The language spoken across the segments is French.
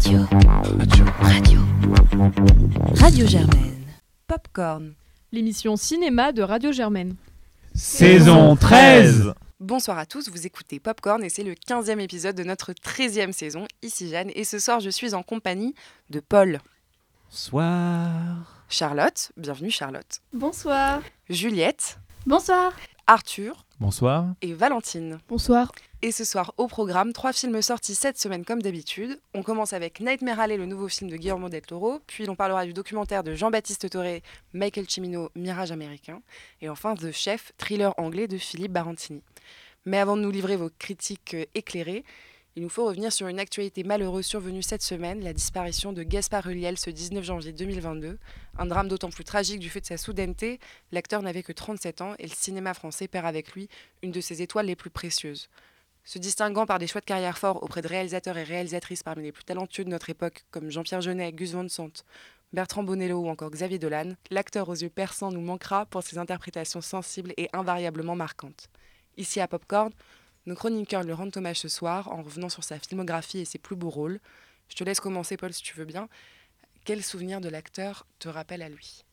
Radio. Radio. Radio. Radio Germaine. Popcorn. L'émission cinéma de Radio Germaine. Saison 13 Bonsoir à tous, vous écoutez Popcorn et c'est le 15e épisode de notre 13e saison. Ici Jeanne et ce soir je suis en compagnie de Paul. Soir. Charlotte, bienvenue Charlotte. Bonsoir. Juliette. Bonsoir. Arthur. Bonsoir. Et Valentine. Bonsoir. Et ce soir au programme, trois films sortis cette semaine comme d'habitude. On commence avec Nightmare Alley, le nouveau film de Guillermo del Toro, puis on parlera du documentaire de Jean-Baptiste Toré, Michael Cimino, Mirage américain, et enfin The Chef, thriller anglais de Philippe Barantini. Mais avant de nous livrer vos critiques euh, éclairées, il nous faut revenir sur une actualité malheureuse survenue cette semaine, la disparition de Gaspard Ulliel ce 19 janvier 2022. Un drame d'autant plus tragique du fait de sa soudaineté, l'acteur n'avait que 37 ans et le cinéma français perd avec lui une de ses étoiles les plus précieuses. Se distinguant par des choix de carrière forts auprès de réalisateurs et réalisatrices parmi les plus talentueux de notre époque, comme Jean-Pierre Jeunet, Gus Van Sant, Bertrand Bonello ou encore Xavier Dolan, l'acteur aux yeux perçants nous manquera pour ses interprétations sensibles et invariablement marquantes. Ici à Popcorn, nos chroniqueurs le rendent hommage ce soir en revenant sur sa filmographie et ses plus beaux rôles. Je te laisse commencer, Paul, si tu veux bien. Quel souvenir de l'acteur te rappelle à lui?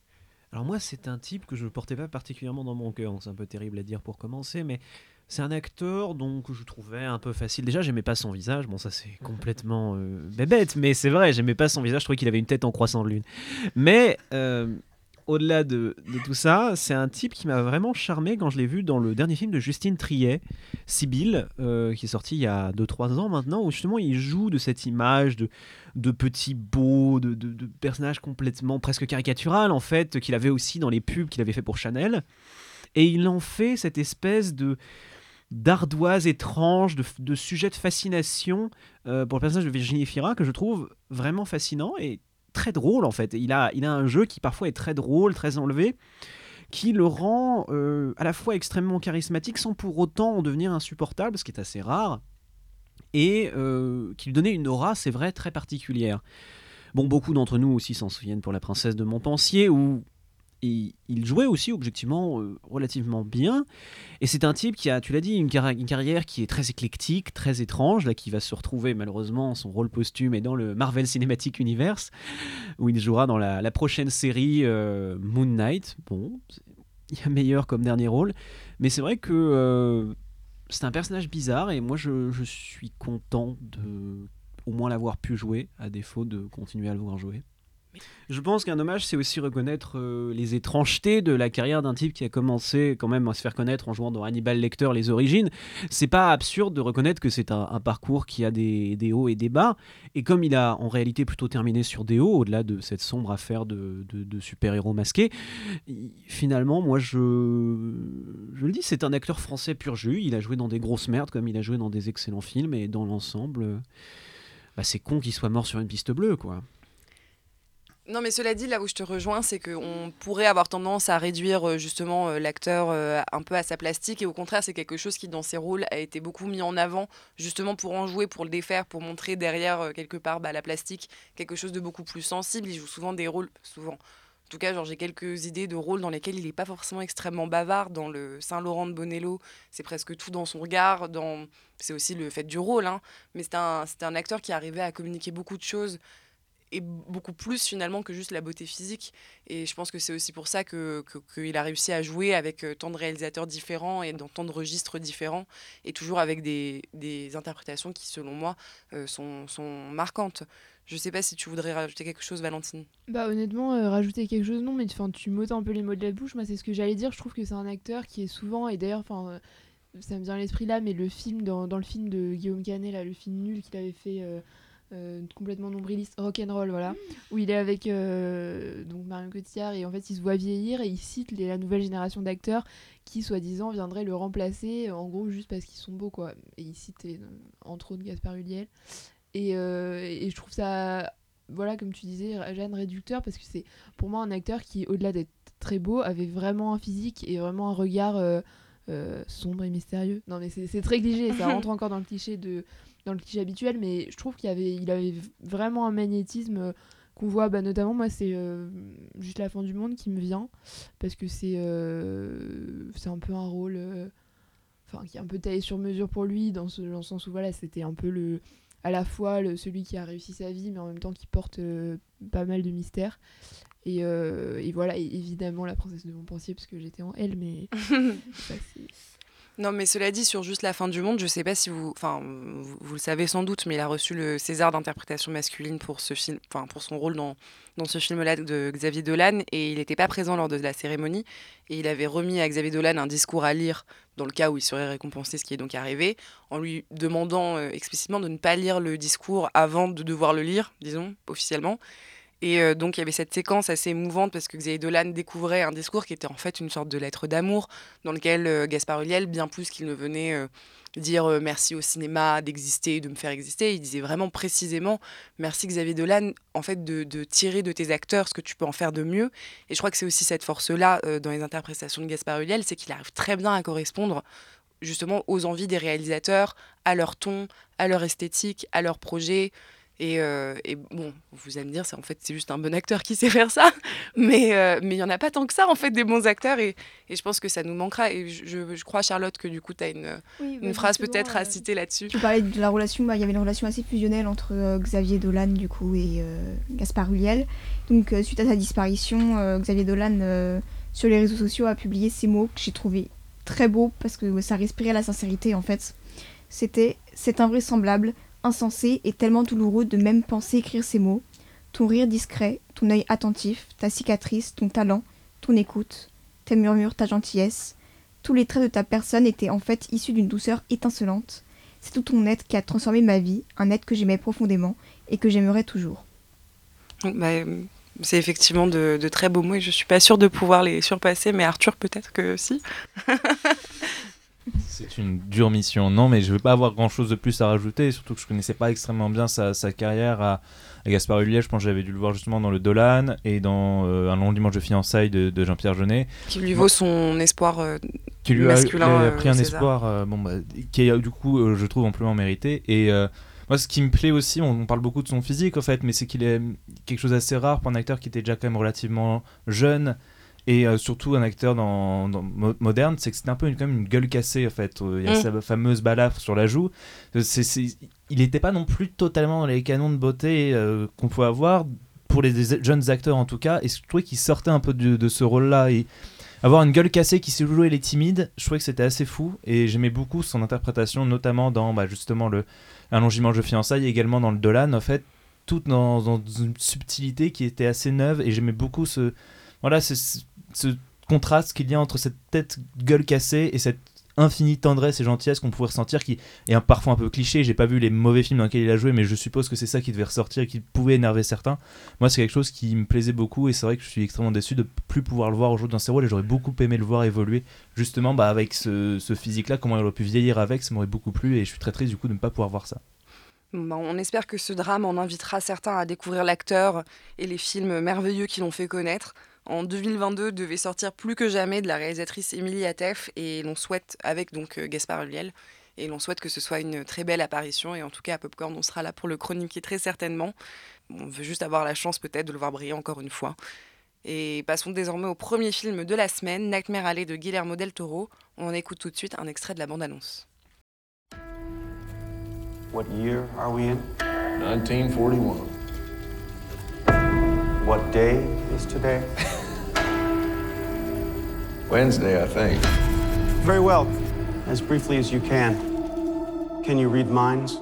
Alors moi, c'est un type que je ne portais pas particulièrement dans mon cœur. C'est un peu terrible à dire pour commencer, mais c'est un acteur donc que je trouvais un peu facile. Déjà, j'aimais pas son visage. Bon, ça c'est complètement euh, bébête, mais c'est vrai, j'aimais pas son visage. Je trouvais qu'il avait une tête en croissant de lune. Mais euh, au-delà de, tout ça, c'est un type qui m'a vraiment charmé quand je l'ai vu dans le dernier film de Justine Triet, Sibylle, euh, qui est sorti il y a 2-3 ans maintenant, où justement il joue de cette image de, petit beau, de, de, de personnage complètement presque caricatural en fait, qu'il avait aussi dans les pubs qu'il avait fait pour Chanel. Et il en fait cette espèce de d'ardoise étrange, de, de sujet de fascination euh, pour le personnage de Virginie Fira que je trouve vraiment fascinant et très drôle en fait. Il a, a un jeu qui parfois est très drôle, très enlevé, qui le rend euh, à la fois extrêmement charismatique sans pour autant en devenir insupportable, ce qui est assez rare, et euh, qui lui donnait une aura, c'est vrai, très particulière. Bon, beaucoup d'entre nous aussi s'en souviennent pour La Princesse de Montpensier, où il, il jouait aussi objectivement euh, relativement bien. Et c'est un type qui a, tu l'as dit, une, carri- une carrière qui est très éclectique, très étrange, là, qui va se retrouver malheureusement, son rôle posthume est dans le Marvel Cinematic Universe, où il jouera dans la, prochaine série euh, Moon Knight. Bon, il y a meilleur comme dernier rôle, mais c'est vrai que euh, c'est un personnage bizarre, et moi je, je suis content de au moins l'avoir pu jouer, à défaut de continuer à le voir jouer. Je pense qu'un hommage, c'est aussi reconnaître euh, les étrangetés de la carrière d'un type qui a commencé quand même à se faire connaître en jouant dans Hannibal Lecter, Les Origines. C'est pas absurde de reconnaître que c'est un, parcours qui a des, hauts et des bas. Et comme il a en réalité plutôt terminé sur des hauts, au-delà de cette sombre affaire de, super-héros masqués, finalement, moi, je, je le dis, c'est un acteur français pur jus. Il a joué dans des grosses merdes comme il a joué dans des excellents films. Et dans l'ensemble, bah, c'est con qu'il soit mort sur une piste bleue, quoi. Non, mais cela dit, là où je te rejoins, c'est qu'on pourrait avoir tendance à réduire euh, justement euh, l'acteur euh, un peu à sa plastique, et au contraire, c'est quelque chose qui, dans ses rôles, a été beaucoup mis en avant, justement pour en jouer, pour le défaire, pour montrer derrière, quelque part, bah, la plastique, quelque chose de beaucoup plus sensible. Il joue souvent des rôles, souvent. En tout cas, j'ai quelques idées de rôles dans lesquels il n'est pas forcément extrêmement bavard. Dans le Saint-Laurent de Bonello, c'est presque tout dans son regard. Dans... C'est aussi le fait du rôle, hein. mais c'est un, un acteur qui arrivait à communiquer beaucoup de choses et beaucoup plus finalement que juste la beauté physique. Et je pense que c'est aussi pour ça que, que- qu'il a réussi à jouer avec euh, tant de réalisateurs différents et dans tant de registres différents, et toujours avec des, des interprétations qui, selon moi, euh, sont, sont marquantes. Je sais pas si tu voudrais rajouter quelque chose, Valentine. Bah honnêtement, euh, rajouter quelque chose, non, mais enfin, tu m'ôtes un peu les mots de la bouche. Moi, c'est ce que j'allais dire. Je trouve que c'est un acteur qui est souvent, et d'ailleurs, ça me vient à l'esprit là, mais le film, dans, dans le film de Guillaume Canet, là, le film nul qu'il avait fait. Euh, euh, complètement nombriliste, rock'n'roll, voilà, où il est avec euh, donc Marion Cotillard et en fait il se voit vieillir et il cite les- la nouvelle génération d'acteurs qui soi-disant viendraient le remplacer en gros juste parce qu'ils sont beaux quoi. Et il cite euh, entre autres Gaspard Ulliel et, euh, et je trouve ça voilà comme tu disais Jeanne réducteur parce que c'est pour moi un acteur qui au-delà d'être très beau avait vraiment un physique et vraiment un regard euh, euh, sombre et mystérieux. Non mais c'est c'est très cliché, ça rentre encore dans le cliché de dans le cliché habituel, mais je trouve qu'il avait, il avait vraiment un magnétisme euh, qu'on voit, bah, notamment moi c'est euh, juste la fin du monde qui me vient parce que c'est euh, c'est un peu un rôle, enfin qui est un peu taillé sur mesure pour lui dans, ce, dans le sens où voilà c'était un peu le à la fois le, celui qui a réussi sa vie, mais en même temps qui porte pas mal de mystères. Et, et voilà, et évidemment la princesse de Montpensier, parce que j'étais en elle, mais ça, c'est- Non, mais cela dit, sur juste la fin du monde, je sais pas si vous, enfin, vous, vous le savez sans doute, mais il a reçu le César d'interprétation masculine pour ce film, enfin, pour son rôle dans, dans ce film-là de Xavier Dolan, et il n'était pas présent lors de la cérémonie, et il avait remis à Xavier Dolan un discours à lire dans le cas où il serait récompensé, ce qui est donc arrivé, en lui demandant euh, explicitement de ne pas lire le discours avant de devoir le lire, disons, officiellement. Et euh, donc il y avait cette séquence assez émouvante parce que Xavier Dolan découvrait un discours qui était en fait une sorte de lettre d'amour dans lequel euh, Gaspard Ulliel, bien plus qu'il ne venait euh, dire merci au cinéma d'exister, de me faire exister, il disait vraiment précisément merci Xavier Dolan en fait de, tirer de tes acteurs ce que tu peux en faire de mieux. Et je crois que c'est aussi cette force-là dans les interprétations de Gaspard Ulliel, c'est qu'il arrive très bien à correspondre justement aux envies des réalisateurs, à leur ton, à leur esthétique, à leur projet. Et, euh, et bon, vous allez me dire, c'est en fait c'est juste un bon acteur qui sait faire ça, mais euh, mais il y en a pas tant que ça en fait des bons acteurs et, et je pense que ça nous manquera. Et je, je- crois Charlotte que du coup tu as une, Oui, une bah, phrase peut-être à euh, citer là-dessus. Tu parlais de la relation, bah, il y avait une relation assez fusionnelle entre euh, Xavier Dolan du coup et euh, Gaspard Ulliel. Donc euh, suite à sa disparition, euh, Xavier Dolan euh, sur les réseaux sociaux a publié ces mots que j'ai trouvé très beaux parce que ça respirait la sincérité en fait. C'était c'est invraisemblable, insensé et tellement douloureux de même penser écrire ces mots. Ton rire discret, ton œil attentif, ta cicatrice, ton talent, ton écoute, tes murmures, ta gentillesse, tous les traits de ta personne étaient en fait issus d'une douceur étincelante. C'est tout ton être qui a transformé ma vie, un être que j'aimais profondément et que j'aimerais toujours. Bah, c'est effectivement de, de très beaux mots et je suis pas sûre de pouvoir les surpasser, mais Arthur peut-être que si. C'est une dure mission. Non, mais je ne veux pas avoir grand-chose de plus à rajouter, surtout que je connaissais pas extrêmement bien sa, sa carrière à, à Gaspard Ulliel. Je pense que j'avais dû le voir justement dans le Dolan et dans euh, Un long dimanche de fiançailles de, de Jean-Pierre Jeunet. Qui lui vaut son espoir. euh, qui lui a, masculin, il a euh, pris un César. espoir euh, bon, bah, qui est du coup euh, je trouve amplement mérité et euh, moi ce qui me plaît aussi on, on parle beaucoup de son physique en fait mais c'est qu'il est quelque chose d'assez rare pour un acteur qui était déjà quand même relativement jeune et euh, surtout un acteur dans, dans mo- moderne c'est que c'était un peu une, quand même une gueule cassée en fait. Euh, il y a Mm. sa fameuse balafre sur la joue. Euh, c'est, c'est- il n'était pas non plus totalement dans les canons de beauté euh, qu'on pouvait avoir pour les jeunes acteurs en tout cas. Et je trouvais qu'il sortait un peu de, de ce rôle là et avoir une gueule cassée qui sait jouer les timides, je trouvais que c'était assez fou. Et j'aimais beaucoup son interprétation, notamment dans bah, justement le Un long dimanche de fiançailles et également dans le Dolan, en fait, tout dans, dans une subtilité qui était assez neuve et j'aimais beaucoup ce, voilà, ce, ce- contraste qu'il y a entre cette tête gueule cassée et cette infinie tendresse et gentillesse qu'on pouvait ressentir qui est un- parfois un peu cliché. J'ai pas vu les mauvais films dans lesquels il a joué mais je suppose que c'est ça qui devait ressortir et qui pouvait énerver certains. Moi c'est quelque chose qui me plaisait beaucoup et c'est vrai que je suis extrêmement déçu de plus pouvoir le voir aujourd'hui dans ses rôles et j'aurais beaucoup aimé le voir évoluer. Justement bah, avec ce, ce physique là comment il aurait pu vieillir avec ça m'aurait beaucoup plu et je suis très triste du coup de ne pas pouvoir voir ça. On espère que ce drame en invitera certains à découvrir l'acteur et les films merveilleux qui l'ont fait connaître. En 2022 devait sortir plus que jamais de la réalisatrice Émilie Atef et l'on souhaite, avec donc euh, Gaspard Ulliel, et l'on souhaite que ce soit une très belle apparition et en tout cas à Popcorn on sera là pour le chroniquer très certainement. On veut juste avoir la chance peut-être de le voir briller encore une fois. Et passons désormais au premier film de la semaine, Nightmare Alley de Guillermo del Toro. On en écoute tout de suite un extrait de la bande-annonce. What year are we in? 1941. What day is today? Wednesday, I think. Very well. As briefly as you can. Can you read minds?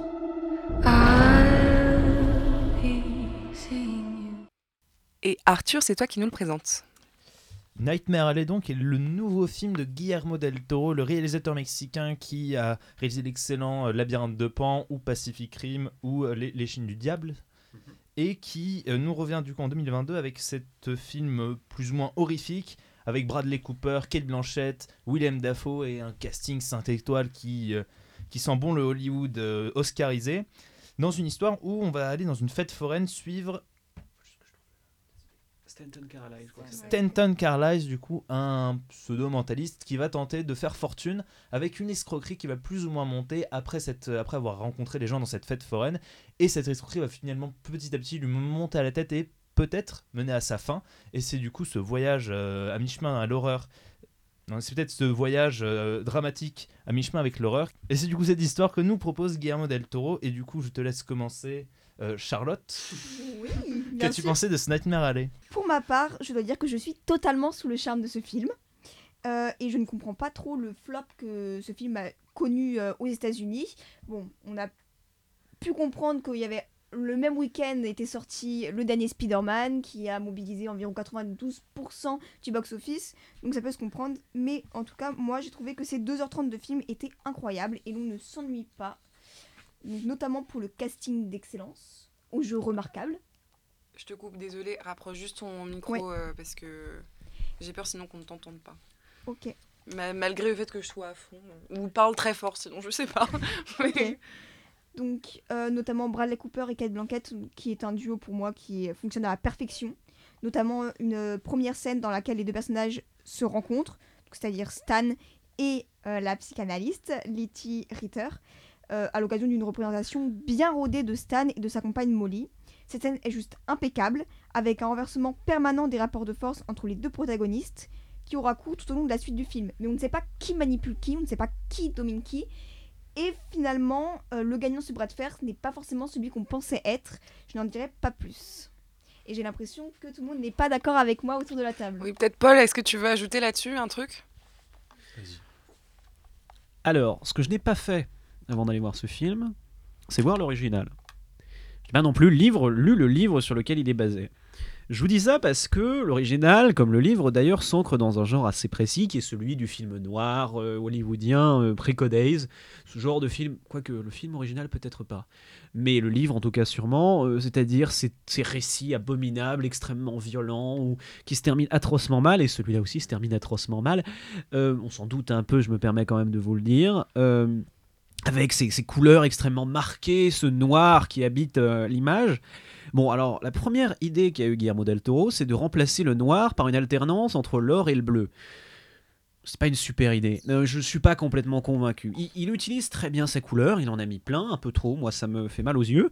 Et Arthur, c'est toi qui nous le présente. Nightmare Alley donc est le nouveau film de Guillermo del Toro, le réalisateur mexicain qui a réalisé l'excellent euh, Labyrinthe de Pan ou Pacific Rim ou euh, Les, Les Chines du Diable et qui euh, nous revient du coup en 2022 avec cet film plus ou moins horrifique avec Bradley Cooper, Kate Blanchett, Willem Dafoe et un casting 5 étoiles qui, euh, qui sent bon le Hollywood euh, oscarisé dans une histoire où on va aller dans une fête foraine suivre Stanton c'est. Stanton Carlisle, du coup, un pseudo-mentaliste qui va tenter de faire fortune avec une escroquerie qui va plus ou moins monter après, cette, après avoir rencontré les gens dans cette fête foraine. Et cette escroquerie va finalement petit à petit lui monter à la tête et peut-être mener à sa fin. Et c'est du coup ce voyage euh, à mi-chemin à l'horreur C'est peut-être ce voyage euh, dramatique à mi-chemin avec l'horreur. Et c'est du coup cette histoire que nous propose Guillermo del Toro. Et du coup, je te laisse commencer. Euh, Charlotte, Oui, qu'as-tu pensé de ce Nightmare Alley? Pour ma part, je dois dire que je suis totalement sous le charme de ce film. Euh, et je ne comprends pas trop le flop que ce film a connu aux États-Unis. Bon, on a pu comprendre qu'il y avait le même week-end était sorti le dernier Spider-Man qui a mobilisé environ 92% du box-office. Donc ça peut se comprendre. Mais en tout cas, moi j'ai trouvé que ces 2h30 de film étaient incroyables et l'on ne s'ennuie pas. Donc, notamment pour le casting d'excellence, au jeu remarquable. Je te coupe, désolé, rapproche juste ton micro Ouais. euh, parce que j'ai peur sinon qu'on ne t'entende pas. Ok. Ma- malgré le fait que je sois à fond. euh, Ou parle très fort sinon, je sais pas. Donc, euh, notamment Bradley Cooper et Kate Blanchett, qui est un duo pour moi qui fonctionne à la perfection. Notamment une première scène dans laquelle les deux personnages se rencontrent, c'est-à-dire Stan et euh, la psychanalyste Letty Ritter, euh, à l'occasion d'une représentation bien rodée de Stan et de sa compagne Molly. Cette scène est juste impeccable, avec un renversement permanent des rapports de force entre les deux protagonistes, qui aura cours tout au long de la suite du film. Mais on ne sait pas qui manipule qui, on ne sait pas qui domine qui, et finalement, euh, le gagnant de ce bras de fer n'est pas forcément celui qu'on pensait être. Je n'en dirai pas plus. Et j'ai l'impression que tout le monde n'est pas d'accord avec moi autour de la table. Oui, peut-être Paul, est-ce que tu veux ajouter là-dessus un truc? Alors, ce que je n'ai pas fait avant d'aller voir ce film, c'est voir l'original. Je n'ai pas non plus le livre, lu le livre sur lequel il est basé. Je vous dis ça parce que l'original, comme le livre d'ailleurs, s'ancre dans un genre assez précis qui est celui du film noir euh, hollywoodien euh, pré-Codays. Ce genre de film, quoique le film original peut-être pas. Mais le livre en tout cas sûrement, euh, c'est-à-dire ces, récits abominables, extrêmement violents, ou qui se terminent atrocement mal, et celui-là aussi se termine atrocement mal. On s'en doute un peu, je me permets quand même de vous le dire. Avec ces, couleurs extrêmement marquées, ce noir qui habite l'image. Bon, alors la première idée qu'a eu Guillermo del Toro, c'est de remplacer le noir par une alternance entre l'or et le bleu. C'est pas une super idée. Euh, je suis pas complètement convaincu. Il, il utilise très bien ses couleurs, il en a mis plein, un peu trop, moi ça me fait mal aux yeux,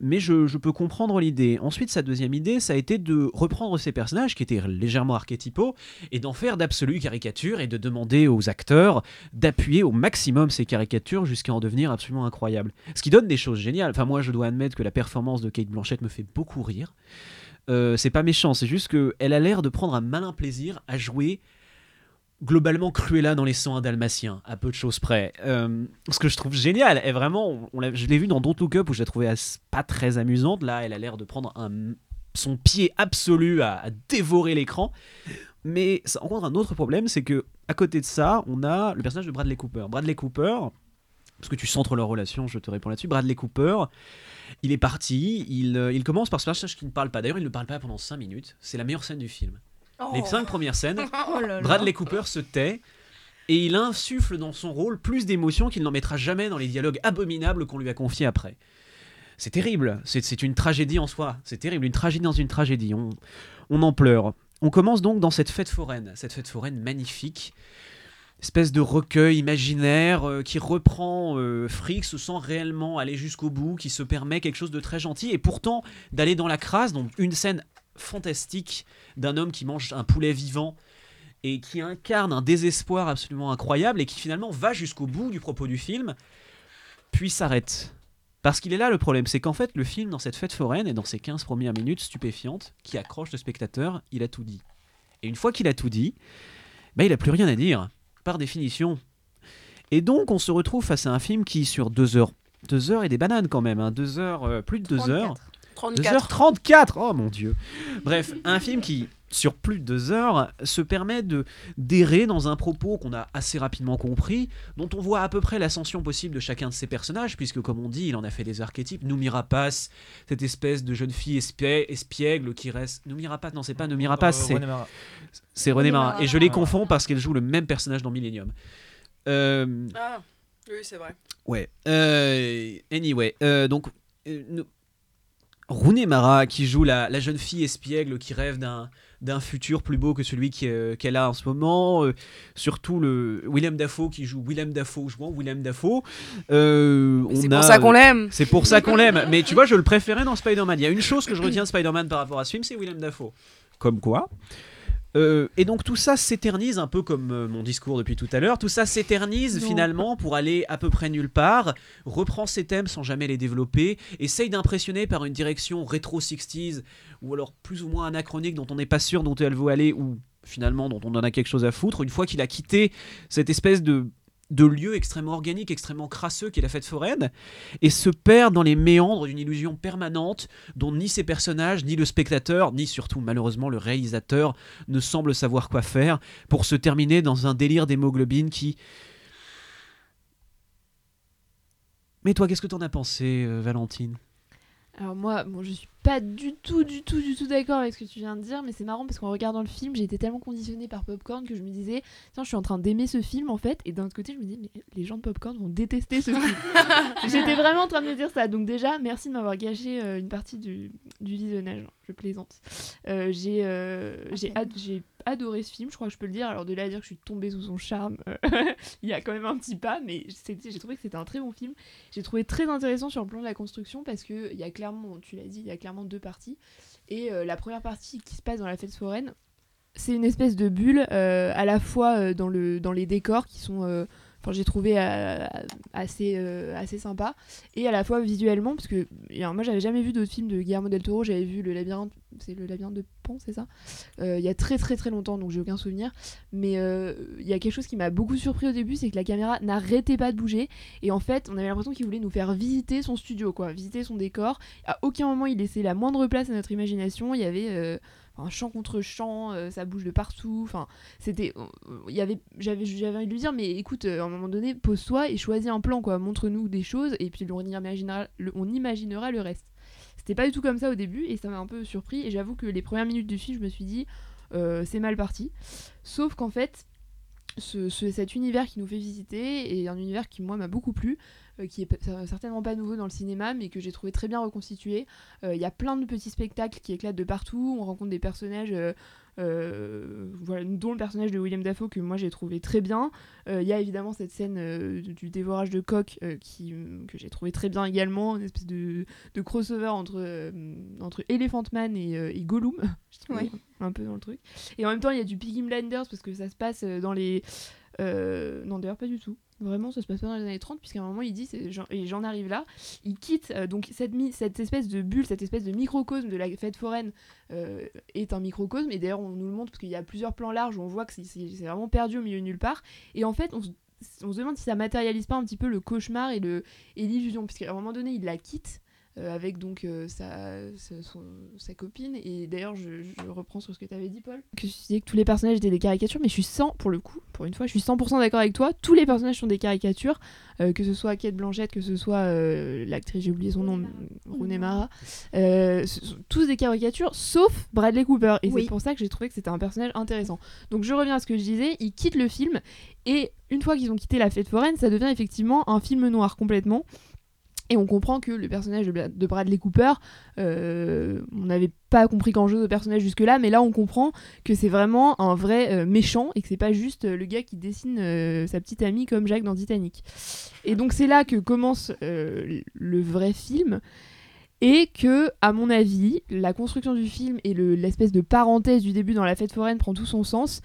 mais je, je peux comprendre l'idée. Ensuite, sa deuxième idée, ça a été de reprendre ces personnages qui étaient légèrement archétypaux et d'en faire d'absolues caricatures et de demander aux acteurs d'appuyer au maximum ces caricatures jusqu'à en devenir absolument incroyables. Ce qui donne des choses géniales. Enfin, moi, je dois admettre que la performance de Kate Blanchett me fait beaucoup rire. Euh, c'est pas méchant, c'est juste qu'elle a l'air de prendre un malin plaisir à jouer globalement Cruella dans les 101 dalmatiens, à peu de choses près. Euh, ce que je trouve génial, est vraiment, je l'ai vu dans Don't Look Up où je la trouvais as- pas très amusante. Là, elle a l'air de prendre son pied absolu à, à dévorer l'écran. Mais ça rencontre un autre problème, c'est que à côté de ça, on a le personnage de Bradley Cooper. Bradley Cooper, parce que tu centres leur relation, je te réponds là-dessus. Bradley Cooper, il est parti, il, euh, il commence par ce personnage qui ne parle pas. D'ailleurs, il ne parle pas pendant 5 minutes. C'est la meilleure scène du film. Les 5 premières scènes, Oh là là. Bradley Cooper se tait et il insuffle dans son rôle plus d'émotion qu'il n'en mettra jamais dans les dialogues abominables qu'on lui a confiés après. C'est terrible, c'est c'est une tragédie en soi, c'est terrible, une tragédie dans une tragédie, on, on en pleure. On commence donc dans cette fête foraine, cette fête foraine magnifique, espèce de recueil imaginaire euh, qui reprend euh, Fricks sans réellement aller jusqu'au bout, qui se permet quelque chose de très gentil et pourtant d'aller dans la crasse, donc une scène fantastique d'un homme qui mange un poulet vivant et qui incarne un désespoir absolument incroyable et qui finalement va jusqu'au bout du propos du film, puis s'arrête. Parce qu'il est là le problème, c'est qu'en fait le film dans cette fête foraine et dans ces 15 premières minutes stupéfiantes qui accrochent le spectateur, il a tout dit. Et une fois qu'il a tout dit, bah, il n'a plus rien à dire, par définition. Et donc on se retrouve face à un film qui sur deux heures, deux heures et des bananes quand même, hein, deux heures, euh, plus de deux heures, 34. 2h34 Oh mon dieu Bref, un film qui, sur plus de deux heures, se permet de d'errer dans un propos qu'on a assez rapidement compris, dont on voit à peu près l'ascension possible de chacun de ses personnages, puisque comme on dit, il en a fait des archétypes. Noumi Rapace, cette espèce de jeune fille espie- espiègle qui reste... Noumi Rapace, non c'est pas Noumi Rapace, Euh, c'est... René Mara. C'est René. Et je les confonds parce qu'elle joue le même personnage dans Millennium. Euh, Ah, oui, c'est vrai. Ouais. Euh, anyway, euh, donc euh, nous- Rooney Mara qui joue la, la jeune fille espiègle qui rêve d'un d'un futur plus beau que celui euh, qu'elle a en ce moment. euh, surtout le William Dafoe qui joue William Dafoe jouant William Dafoe. Euh, C'est pour ça qu'on l'aime. C'est pour ça qu'on l'aime. Mais tu vois, je le préférais dans Spider-Man. Il y a une chose que je retiens de Spider-Man par rapport à ce film, c'est William Dafoe. Comme quoi, Euh, et donc tout ça s'éternise un peu comme euh, mon discours depuis tout à l'heure. Tout ça s'éternise finalement pour aller à peu près nulle part, reprend ses thèmes sans jamais les développer, essaye d'impressionner par une direction rétro 60s ou alors plus ou moins anachronique dont on n'est pas sûr dont elle veut aller ou finalement dont on en a quelque chose à foutre. Une fois qu'il a quitté cette espèce de de lieu extrêmement organique, extrêmement crasseux qu'est la fête foraine, et se perd dans les méandres d'une illusion permanente dont ni ses personnages, ni le spectateur, ni surtout malheureusement le réalisateur ne semblent savoir quoi faire, pour se terminer dans un délire d'hémoglobine qui... Mais toi, qu'est-ce que t'en as pensé, euh, Valentine? Alors moi, bon, je suis pas du tout, du tout, du tout d'accord avec ce que tu viens de dire, mais c'est marrant parce qu'en regardant le film, j'ai été tellement conditionnée par Popcorn que je me disais, tiens, je suis en train d'aimer ce film en fait, et d'un autre côté, je me dis, mais les gens de Popcorn vont détester ce film. J'étais vraiment en train de me dire ça, donc déjà, merci de m'avoir gâché euh, une partie du, du visionnage, je plaisante. Euh, j'ai euh, j'ai j'ai adoré ce film, je crois que je peux le dire, alors de là à dire que je suis tombée sous son charme, euh, il y a quand même un petit pas, mais j'ai trouvé que c'était un très bon film. J'ai trouvé très intéressant sur le plan de la construction parce que il y a clairement, tu l'as dit, il y a clairement deux parties. Et euh, la première partie qui se passe dans la fête foraine, c'est une espèce de bulle euh, à la fois dans, le, dans les décors qui sont, j'ai trouvé euh, assez, euh, assez sympa, et à la fois visuellement parce que moi j'avais jamais vu d'autres films de Guillermo del Toro, j'avais vu le labyrinthe, c'est le labyrinthe de Pan, c'est ça? Euh, Il y a très très très longtemps, donc j'ai aucun souvenir. Mais il y a quelque chose qui m'a beaucoup surpris au début, c'est que la caméra n'arrêtait pas de bouger. Et en fait, on avait l'impression qu'il voulait nous faire visiter son studio, quoi, visiter son décor. À aucun moment il laissait la moindre place à notre imagination. Il y avait un champ contre champ, euh, ça bouge de partout. Enfin, c'était, il y avait, j'avais, j'avais envie de lui dire, mais écoute, euh, à un moment donné, pose-toi et choisis un plan, quoi. Montre-nous des choses et puis on imaginera, le, reste. C'était pas du tout comme ça au début et ça m'a un peu surpris. Et j'avoue que les premières minutes du film, je me suis dit, euh, c'est mal parti. Sauf qu'en fait, ce- ce- cet univers qui nous fait visiter est un univers qui moi m'a beaucoup plu, qui est p- certainement pas nouveau dans le cinéma, mais que j'ai trouvé très bien reconstitué. Euh, Il y a plein de petits spectacles qui éclatent de partout. On rencontre des personnages, euh, euh, voilà, dont le personnage de William Dafoe que moi j'ai trouvé très bien. Euh, Il y a évidemment cette scène euh, du dévorage de coq euh, qui, que j'ai trouvé très bien également, une espèce de, de crossover entre, euh, entre Elephant Man et, euh, et Gollum. Je trouve Ouais. un peu dans le truc. Et en même temps, il y a du Piggy Blinders parce que ça se passe euh, dans les. euh, non, d'ailleurs, pas du tout. Vraiment, ça se passe pas dans les années 30, puisqu'à un moment, il dit, et j'en arrive là, il quitte euh, donc cette, cette espèce de bulle, cette espèce de microcosme de la fête foraine euh, est un microcosme, et d'ailleurs, on nous le montre parce qu'il y a plusieurs plans larges où on voit que c'est- vraiment perdu au milieu de nulle part. Et en fait, on se, demande si ça matérialise pas un petit peu le cauchemar et le- et l'illusion, puisqu'à un moment donné, il la quitte. Euh, avec donc euh, sa, sa, son- sa copine. Et d'ailleurs je, je reprends sur ce que tu avais dit Paul. Que tu disais que tous les personnages étaient des caricatures mais je suis 100 pour le coup pour une fois je suis 100% d'accord avec toi. Tous les personnages sont des caricatures euh, que ce soit Kate Blanchett que ce soit euh, l'actrice j'ai oublié son nom Rooney Mara. Euh, ce sont tous des caricatures sauf Bradley Cooper. Et Oui. c'est pour ça que j'ai trouvé que c'était un personnage intéressant. Donc je reviens à ce que je disais ils quittent le film. Et une fois qu'ils ont quitté la fête foraine ça devient effectivement un film noir complètement et on comprend que le personnage de de Bradley Cooper, euh, on n'avait pas compris grand-chose au personnage jusque-là, mais là on comprend que c'est vraiment un vrai euh, méchant et que c'est pas juste euh, le gars qui dessine sa petite amie comme Jacques dans Titanic. Et donc c'est là que commence le vrai film. Et que, à mon avis, la construction du film et le- l'espèce de parenthèse du début dans la fête foraine prend tout son sens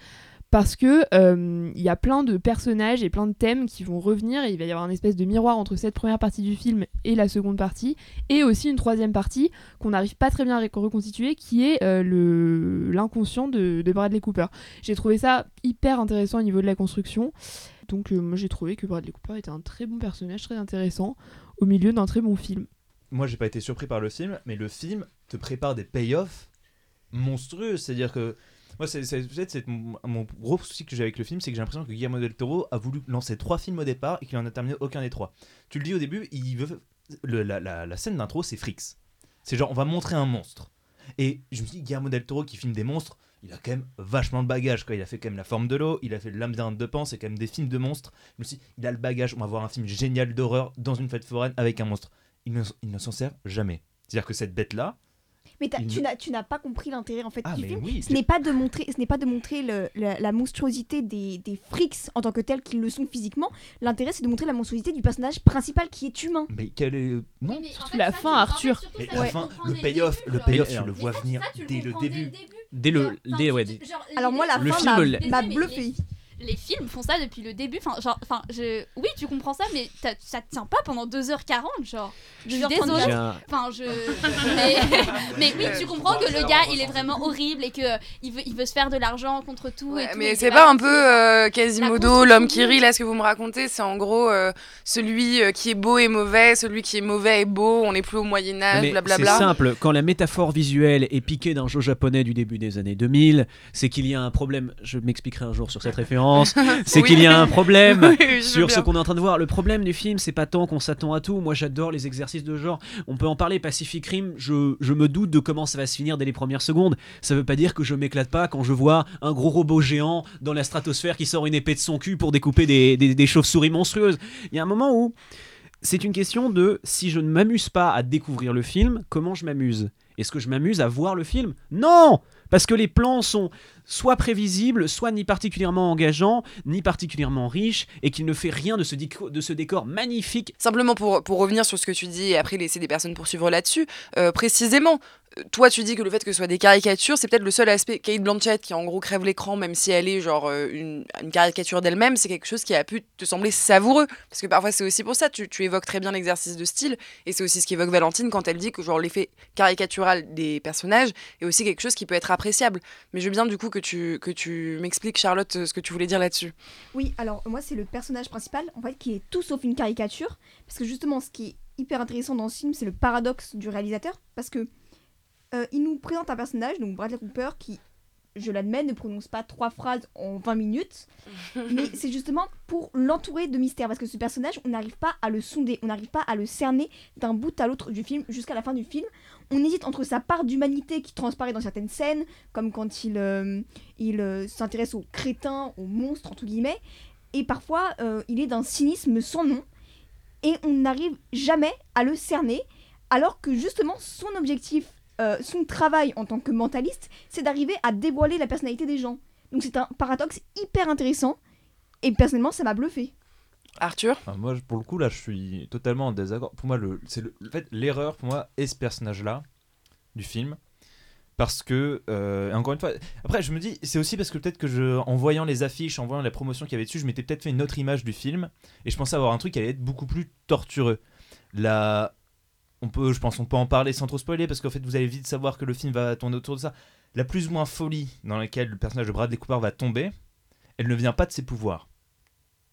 parce que euh, il y a plein de personnages et plein de thèmes qui vont revenir et il va y avoir un espèce de miroir entre cette première partie du film et la seconde partie et aussi une troisième partie qu'on n'arrive pas très bien à reconstituer qui est euh, le l'inconscient de, de Bradley Cooper. J'ai trouvé ça hyper intéressant au niveau de la construction. Donc euh, moi j'ai trouvé que Bradley Cooper était un très bon personnage, très intéressant au milieu d'un très bon film. moi j'ai pas été surpris par le film, mais le film te prépare des payoffs monstrueux. C'est-à-dire que moi, c'est c'est- mon, mon gros souci que j'ai avec le film, c'est que j'ai l'impression que Guillermo del Toro a voulu lancer trois films au départ et qu'il en a terminé aucun des trois. Tu le dis au début, il veut le- la, la- scène d'intro, c'est Frix. C'est genre on va montrer un monstre. Et je me suis dit Guillermo del Toro qui filme des monstres, il a quand même vachement de bagage. Quoi. Il a fait quand même La Forme de l'eau, il a fait L'âme de Pan, c'est quand même des films de monstres. Je me suis dit, il a le bagage, on va voir un film génial d'horreur dans une fête foraine avec un monstre. Il ne, il ne s'en sert jamais. C'est-à-dire que cette bête-là, Mais Il tu n'as tu n'as pas compris l'intérêt en fait Ah, du mais film. oui, ce n'est pas de montrer, ce n'est pas de montrer le- la, la monstruosité des, des frics en tant que tels qu'ils le sont physiquement. L'intérêt c'est de montrer la monstruosité du personnage principal qui est humain. mais quel est. Non Surtout la fin, Arthur. Et la fin, le payoff, le payoff, tu le vois venir dès le début. dès le, dès, ouais, Alors moi, la Le fin film, m'a- Mais bluffé. Les, films font ça depuis le début. Enfin, genre, enfin, je, oui, tu comprends ça, mais ça te tient pas pendant 2h40, genre. Je suis 2h34. désolée. Enfin, je. Mais, mais oui, tu comprends que le gars, il est vraiment horrible et que euh, il veut, il veut se faire de l'argent contre tout. Ouais, et tout, mais et c'est pas un peu euh, Quasimodo, l'homme qui rit, là ce que vous me racontez, c'est en gros euh, celui qui est beau est mauvais, celui qui est mauvais est beau, on n'est plus au Moyen-Âge, Mais c'est blablabla. simple, quand la métaphore visuelle est piquée d'un jeu japonais du début des années 2000, c'est qu'il y a un problème, je m'expliquerai un jour sur cette référence, c'est Oui. qu'il y a un problème. Oui, sur ce qu'on est en train de voir. Le problème du film, c'est pas tant qu'on s'attend à tout, moi j'adore les exercices de genre, on peut en parler, Pacific Rim, je, je me doute de comment ça va se finir dès les premières secondes, ça veut pas dire que je m'éclate pas quand je vois un gros robot géant dans la stratosphère qui sort une épée de son cul pour découper des, des- des chauves-souris monstrueuses. Il y a un moment où c'est une question de si je ne m'amuse pas à découvrir le film, comment je m'amuse? Est-ce que je m'amuse à voir le film? Non! Parce que les plans sont soit prévisibles, soit ni particulièrement engageants, ni particulièrement riches, et qu'il ne fait rien de ce, décor magnifique. Simplement pour, pour revenir sur ce que tu dis et après laisser des personnes poursuivre là-dessus, euh, précisément, euh, toi tu dis que le fait que ce soit des caricatures, c'est peut-être le seul aspect. Kate Blanchett qui en gros crève l'écran, même si elle est genre euh, une, caricature d'elle-même, c'est quelque chose qui a pu te sembler savoureux. Parce que parfois c'est aussi pour ça, tu, tu évoques très bien l'exercice de style, et c'est aussi ce qu'évoque Valentine quand elle dit que genre l'effet caricatural des personnages est aussi quelque chose qui peut être appréciable. Mais je veux bien du coup que tu, que tu m'expliques, Charlotte, ce que tu voulais dire là-dessus. Oui, alors moi c'est le personnage principal en fait qui est tout sauf une caricature parce que justement ce qui est hyper intéressant dans ce film c'est le paradoxe du réalisateur parce que euh, il nous présente un personnage donc Bradley Cooper qui je l'admets ne prononce pas trois phrases en 20 minutes. Mais c'est justement pour l'entourer de mystère parce que ce personnage on n'arrive pas à le sonder on n'arrive pas à le cerner d'un bout à l'autre du film jusqu'à la fin du film. On hésite entre sa part d'humanité qui transparaît dans certaines scènes comme quand il euh, il euh, s'intéresse aux crétins, aux monstres, entre guillemets, et parfois euh, il est d'un cynisme sans nom, et on n'arrive jamais à le cerner, alors que justement son objectif, euh, son travail en tant que mentaliste, c'est d'arriver à dévoiler la personnalité des gens. Donc c'est un paradoxe hyper intéressant, et personnellement ça m'a bluffé. Arthur? Ah, moi, pour le coup, là, je suis totalement en désaccord. Pour moi, le, c'est le, en fait, l'erreur, pour moi, est ce personnage-là du film. Parce que, euh, encore une fois, après, je me dis, c'est aussi parce que peut-être que je, en voyant les affiches, en voyant la promotion qu'il y avait dessus, je m'étais peut-être fait une autre image du film. Et je pensais avoir un truc qui allait être beaucoup plus tortureux. Là, on peut, je pense, on peut en parler sans trop spoiler, parce qu'en fait, vous allez vite savoir que le film va tourner autour de ça. La plus ou moins folie dans laquelle le personnage de Bradley Cooper va tomber, elle ne vient pas de ses pouvoirs.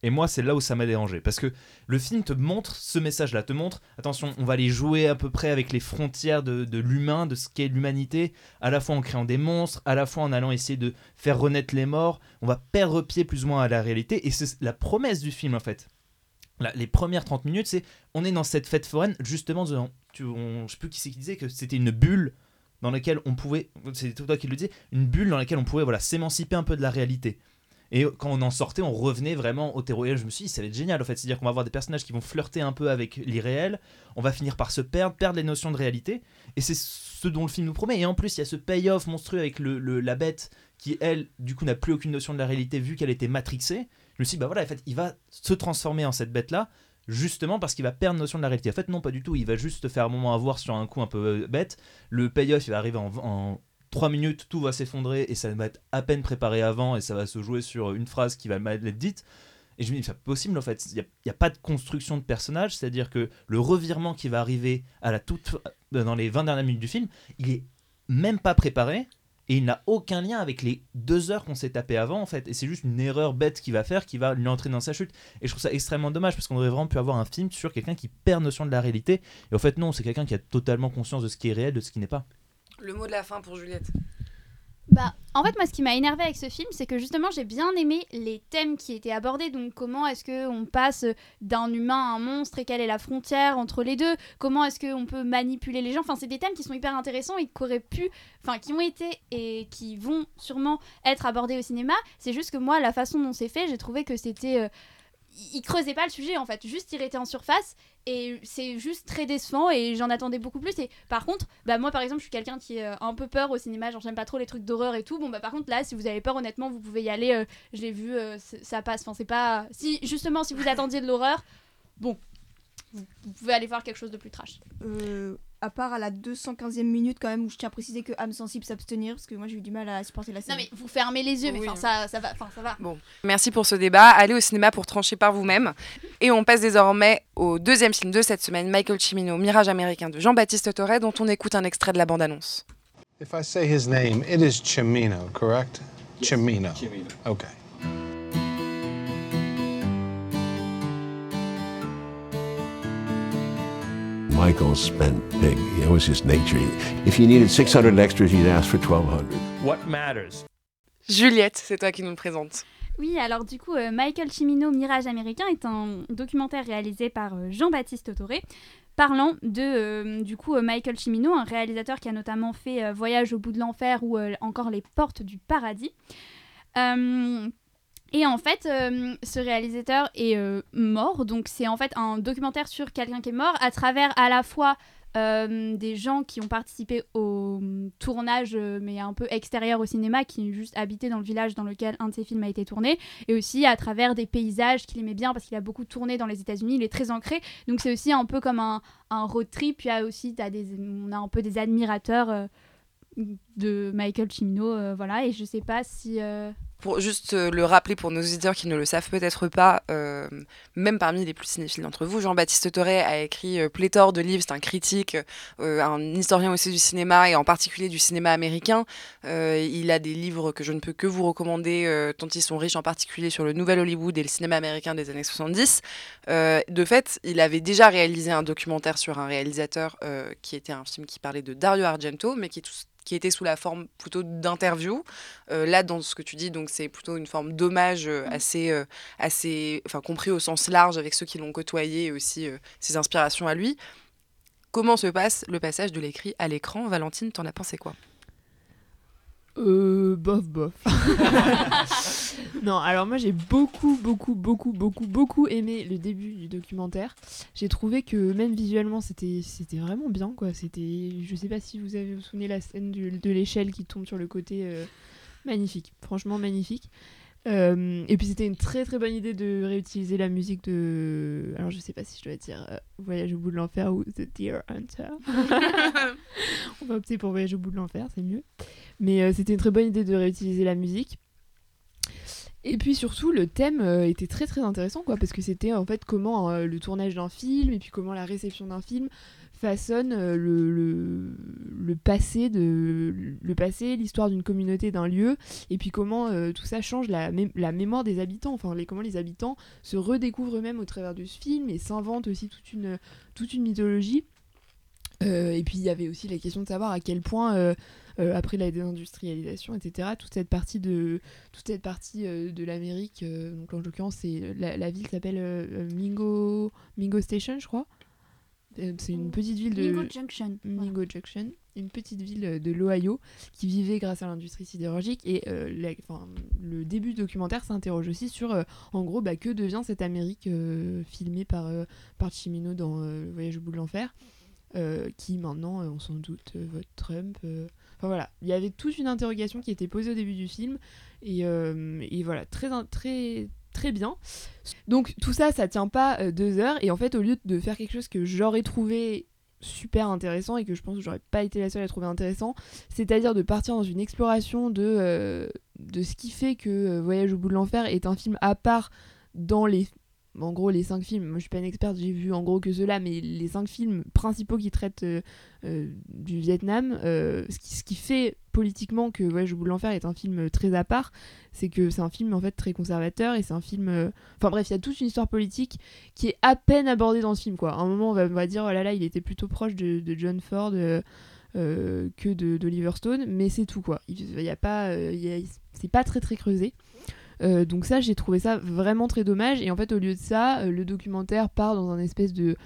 Et moi, c'est là où ça m'a dérangé. Parce que le film te montre ce message-là, te montre, attention, on va aller jouer à peu près avec les frontières de, de l'humain, de ce qu'est l'humanité, à la fois en créant des monstres, à la fois en allant essayer de faire renaître les morts. On va perdre pied plus ou moins à la réalité. Et c'est la promesse du film, en fait. Les premières 30 minutes, c'est on est dans cette fête foraine, justement, tu, on, je sais plus qui c'est qui disait que c'était une bulle dans laquelle on pouvait, c'est toi qui le disais, une bulle dans laquelle on pouvait voilà, s'émanciper un peu de la réalité. Et quand on en sortait, on revenait vraiment au terreau. Et je me suis dit, ça va être génial en fait. C'est-à-dire qu'on va avoir des personnages qui vont flirter un peu avec l'irréel. On va finir par se perdre, perdre les notions de réalité. Et c'est ce dont le film nous promet. Et en plus, il y a ce payoff monstrueux avec le, le- la bête qui, elle, du coup, n'a plus aucune notion de la réalité vu qu'elle était matrixée. Je me suis dit, bah voilà, en fait, il va se transformer en cette bête-là. Justement parce qu'il va perdre notion de la réalité. En fait, non, pas du tout. Il va juste te faire un moment avoir sur un coup un peu euh, bête. Le payoff, il va arriver en, en 3 minutes, tout va s'effondrer et ça va être à peine préparé avant et ça va se jouer sur une phrase qui va mal être dite. Et je me dis, c'est pas possible en fait. Il n'y a, pas de construction de personnage, c'est-à-dire que le revirement qui va arriver à la toute, euh, dans les 20 dernières minutes du film, il est même pas préparé et il n'a aucun lien avec les deux heures qu'on s'est tapé avant en fait. Et c'est juste une erreur bête qu'il va faire qui va lui entraîner dans sa chute. Et je trouve ça extrêmement dommage parce qu'on aurait vraiment pu avoir un film sur quelqu'un qui perd notion de la réalité. Et en fait, non, c'est quelqu'un qui a totalement conscience de ce qui est réel, de ce qui n'est pas. Le mot de la fin pour Juliette. Bah, en fait, moi, ce qui m'a énervé avec ce film, c'est que justement, j'ai bien aimé les thèmes qui étaient abordés. Donc, comment est-ce que on passe d'un humain à un monstre et quelle est la frontière entre les deux? Comment est-ce qu'on peut manipuler les gens? Enfin, c'est des thèmes qui sont hyper intéressants et qui auraient pu, enfin, qui ont été et qui vont sûrement être abordés au cinéma. C'est juste que moi, la façon dont c'est fait, j'ai trouvé que c'était euh, il creusait pas le sujet en fait, juste il était en surface et c'est juste très décevant et j'en attendais beaucoup plus. Et par contre, bah moi par exemple, je suis quelqu'un qui a un peu peur au cinéma, genre j'aime pas trop les trucs d'horreur et tout. Bon bah par contre là, si vous avez peur honnêtement, vous pouvez y aller. euh, je l'ai vu, euh, ça passe. Enfin c'est pas si justement si vous attendiez de l'horreur, bon, vous pouvez aller voir quelque chose de plus trash. Euh, à part à la 215e minute quand même où je tiens à préciser que âme sensible s'abstenir parce que moi j'ai eu du mal à supporter la scène. Non mais vous fermez les yeux, mais Oui. enfin ça, ça va, enfin ça va. Bon, merci pour ce débat. Allez au cinéma pour trancher par vous-même. Et on passe désormais au deuxième film de cette semaine, Michael Cimino, Mirage américain de Jean-Baptiste Torre, dont on écoute un extrait de la bande-annonce. If I say his name, it is Chimino, correct? Chimino. Chimino. Okay. Michael spent big. It was his nature. If he needed 600 extras, he'd ask for 1,200. What matters? Juliette, c'est toi qui nous le présente. Oui, alors du coup, euh, Michael Cimino, Mirage américain, est un documentaire réalisé par euh, Jean-Baptiste Autoré, parlant de, euh, du coup, euh, Michael Cimino, un réalisateur qui a notamment fait euh, Voyage au bout de l'enfer ou euh, encore Les portes du paradis. Et en fait, euh, ce réalisateur est euh, mort, donc c'est en fait un documentaire sur quelqu'un qui est mort à travers à la fois euh, des gens qui ont participé au euh, tournage, mais un peu extérieur au cinéma, qui juste habitaient dans le village dans lequel un de ses films a été tourné, et aussi à travers des paysages qu'il aimait bien parce qu'il a beaucoup tourné dans les États-Unis, il est très ancré, donc c'est aussi un peu comme un, road trip. Puis aussi, des, on a un peu des admirateurs de Michael Cimino, voilà, et je sais pas si. Pour juste euh, le rappeler pour nos auditeurs qui ne le savent peut-être pas, euh, même parmi les plus cinéphiles d'entre vous, Jean-Baptiste Toré a écrit euh, pléthore de livres, c'est un critique, un historien aussi du cinéma et en particulier du cinéma américain. Il a des livres que je ne peux que vous recommander tant ils sont riches, en particulier sur le nouvel Hollywood et le cinéma américain des années 70. Euh, de fait, il avait déjà réalisé un documentaire sur un réalisateur qui était un film qui parlait de Dario Argento, mais qui, qui était sous la forme plutôt d'interview. Là, dans ce que tu dis, donc c'est plutôt une forme d'hommage euh, assez, euh, assez, enfin compris au sens large avec ceux qui l'ont côtoyé et aussi euh, ses inspirations à lui. Comment se passe le passage de l'écrit à l'écran? Valentine, t'en as pensé quoi? Euh, bof, bof. non, alors moi j'ai beaucoup, beaucoup, beaucoup, beaucoup, beaucoup aimé le début du documentaire. J'ai trouvé que même visuellement c'était c'était vraiment bien quoi. C'était, je sais pas si vous avez vous souvenez la scène du- de l'échelle qui tombe sur le côté, euh, magnifique, franchement magnifique. Euh, et puis c'était une très très bonne idée de réutiliser la musique de, alors je sais pas si je dois dire euh, Voyage au bout de l'enfer ou The Deer Hunter. On va opter pour Voyage au bout de l'enfer, c'est mieux. Mais euh, c'était une très bonne idée de réutiliser la musique. Et puis surtout, le thème était très très intéressant, quoi, parce que c'était en fait comment le tournage d'un film et puis comment la réception d'un film façonne euh, le, le, passé de le passé, l'histoire d'une communauté, d'un lieu, et puis comment euh, tout ça change la, la mémoire des habitants, enfin les, comment les habitants se redécouvrent eux-mêmes au travers de ce film et s'inventent aussi toute une, toute une mythologie. Euh, et puis il y avait aussi la question de savoir à quel point, après la désindustrialisation, etc., toute cette partie de, toute cette partie, de l'Amérique, donc en l'occurrence c'est la, la ville s'appelle Mingo, Mingo Station, je crois. Euh, C'est une petite ville de Mingo Junction. voilà. Mingo Junction, une petite ville euh, de l'Ohio qui vivait grâce à l'industrie sidérurgique. Et euh, la- le début du documentaire s'interroge aussi sur, euh, en gros, bah, que devient cette Amérique euh, filmée par, par Chimino dans Le Voyage au bout de l'enfer, qui maintenant, on s'en doute, vote Trump. Enfin voilà, il y avait toute une interrogation qui était posée au début du film. Et, et voilà, très, très, très bien. Donc tout ça, ça tient pas euh, deux heures. Et en fait, au lieu de faire quelque chose que j'aurais trouvé super intéressant et que je pense que j'aurais pas été la seule à trouver intéressant, c'est-à-dire de partir dans une exploration de, euh, de ce qui fait que euh, Voyage au bout de l'enfer est un film à part dans les en gros les cinq films, moi je suis pas une experte, j'ai vu en gros que ceux-là, mais les cinq films principaux qui traitent euh, euh, du Vietnam, euh, ce, qui, fait politiquement que bout de l'enfer est un film très à part, c'est que c'est un film en fait très conservateur et c'est un film... Enfin bref, il y a toute une histoire politique qui est à peine abordée dans ce film quoi. À un moment on va, dire oh là là il était plutôt proche de, John Ford que de d'Oliver Stone, mais c'est tout quoi. Il y a pas, c'est pas très très creusé. Euh, donc ça j'ai trouvé ça vraiment très dommage et en fait au lieu de ça euh, le documentaire part dans un espèce de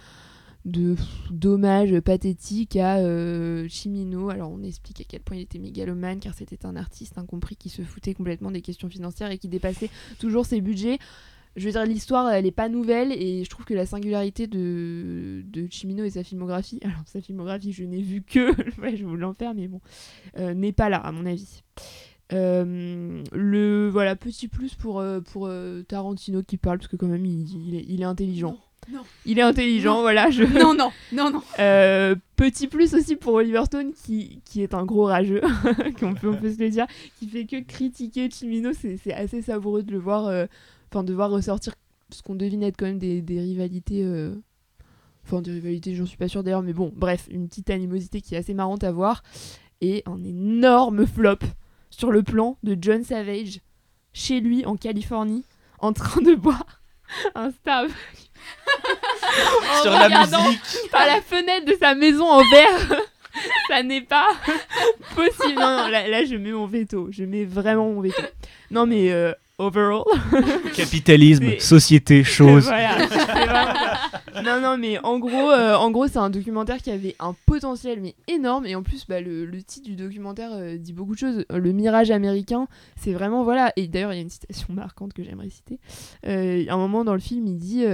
de dommage pathétique à euh, Chimino. Alors on explique à quel point il était mégalomane car c'était un artiste incompris qui se foutait complètement des questions financières et qui dépassait toujours ses budgets. Je veux dire, l'histoire, elle est pas nouvelle et je trouve que la singularité de, Chimino et sa filmographie, alors sa filmographie, je n'ai vu que, je voulais en faire, mais bon, n'est pas là, à mon avis. Euh, le voilà petit plus pour, euh, pour euh, Tarantino qui parle parce que quand même il, il est, il est intelligent Non. Il est intelligent, Non. voilà. Je... Non, non, non, non. Euh, petit plus aussi pour Oliver Stone qui, qui est un gros rageux, qu'on peut, on peut se le dire, qui fait que critiquer Chimino, c'est assez savoureux de le voir, euh, enfin de voir ressortir ce qu'on devine être quand même des, des rivalités, enfin des rivalités, j'en suis pas sûre d'ailleurs, mais bon, bref, une petite animosité qui est assez marrante à voir, et un énorme flop sur le plan de John Savage, chez lui en Californie, en train de boire un Starbucks. Sur la musique. Par la fenêtre de sa maison en verre. Ça n'est pas possible. Non, non, là, là, je mets mon veto. Je mets vraiment mon veto. Non, mais euh, overall. Capitalisme, société, chose. Voilà. Non, non, mais en gros, euh, en gros, c'est un documentaire qui avait un potentiel mais énorme. Et en plus, bah, le, titre du documentaire euh, dit beaucoup de choses. Le mirage américain, c'est vraiment voilà. Et d'ailleurs, il y a une citation marquante que j'aimerais citer. Euh, à un moment dans le film, il dit,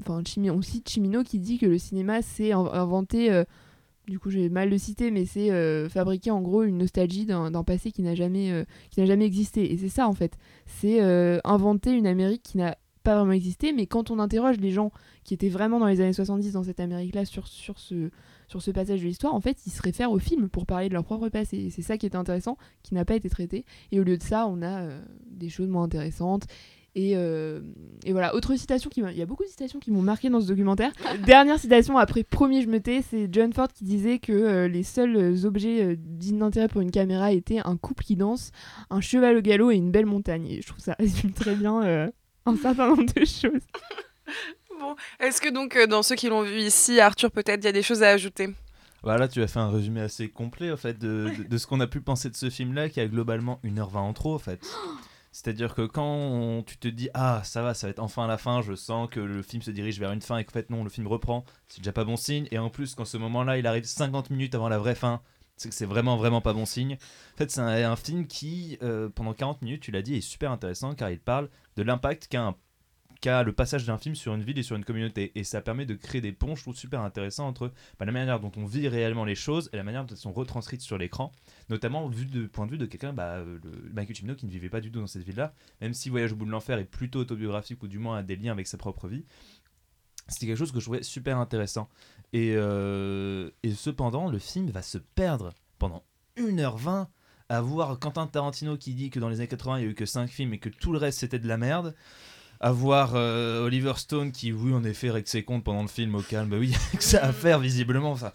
enfin, on cite Chimino qui dit que le cinéma s'est in- inventé. du coup, j'ai mal le citer, mais c'est fabriquer en gros une nostalgie d'un passé qui n'a jamais, qui n'a jamais existé. Et c'est ça en fait. C'est inventer une Amérique qui n'a pas vraiment existé, mais quand on interroge les gens qui étaient vraiment dans les années 70 dans cette Amérique-là sur, sur, ce, sur ce passage de l'histoire, en fait, ils se réfèrent au film pour parler de leur propre passé. Et c'est ça qui est intéressant, qui n'a pas été traité. Et au lieu de ça, on a euh, des choses moins intéressantes. Et, euh, et voilà, autre citation qui il y a beaucoup de citations qui m'ont marqué dans ce documentaire. Dernière citation après premier je me tais, c'est John Ford qui disait que euh, les seuls objets euh, dignes d'intérêt pour une caméra étaient un couple qui danse, un cheval au galop et une belle montagne. Et je trouve ça résume très bien un certain nombre de choses. Bon, est-ce que donc euh, dans ceux qui l'ont vu ici, Arthur, peut-être il y a des choses à ajouter? Voilà, tu as fait un résumé assez complet en fait de, de- de ce qu'on a pu penser de ce film-là, qui a globalement 1h20 en trop en fait. C'est-à-dire que quand on- tu te dis ah ça va, ça va être enfin la fin, je sens que le film se dirige vers une fin et qu'en fait non, le film reprend, c'est déjà pas bon signe. Et en plus quand ce moment-là il arrive 50 minutes avant la vraie fin, c'est que c'est vraiment vraiment pas bon signe. En fait c'est un, film qui euh, pendant 40 minutes, tu l'as dit, est super intéressant car il parle de l'impact qu'a le passage d'un film sur une ville et sur une communauté. Et ça permet de créer des ponts, je trouve, super intéressants entre bah, la manière dont on vit réellement les choses et la manière dont elles sont retranscrites sur l'écran, notamment vu de point de vue de quelqu'un, bah, euh, le Michael qui ne vivait pas du tout dans cette ville-là, même si Voyage au bout de l'enfer est plutôt autobiographique ou du moins a des liens avec sa propre vie. C'était quelque chose que je trouvais super intéressant. Et, euh, et cependant, le film va se perdre pendant 1h20 à voir Quentin Tarantino qui dit que dans les années 80 il y a eu que 5 films et que tout le reste c'était de la merde à voir euh, Oliver Stone qui, oui, en effet, règle ses comptes pendant le film au calme. Bah oui, que ça à faire, visiblement. Ça.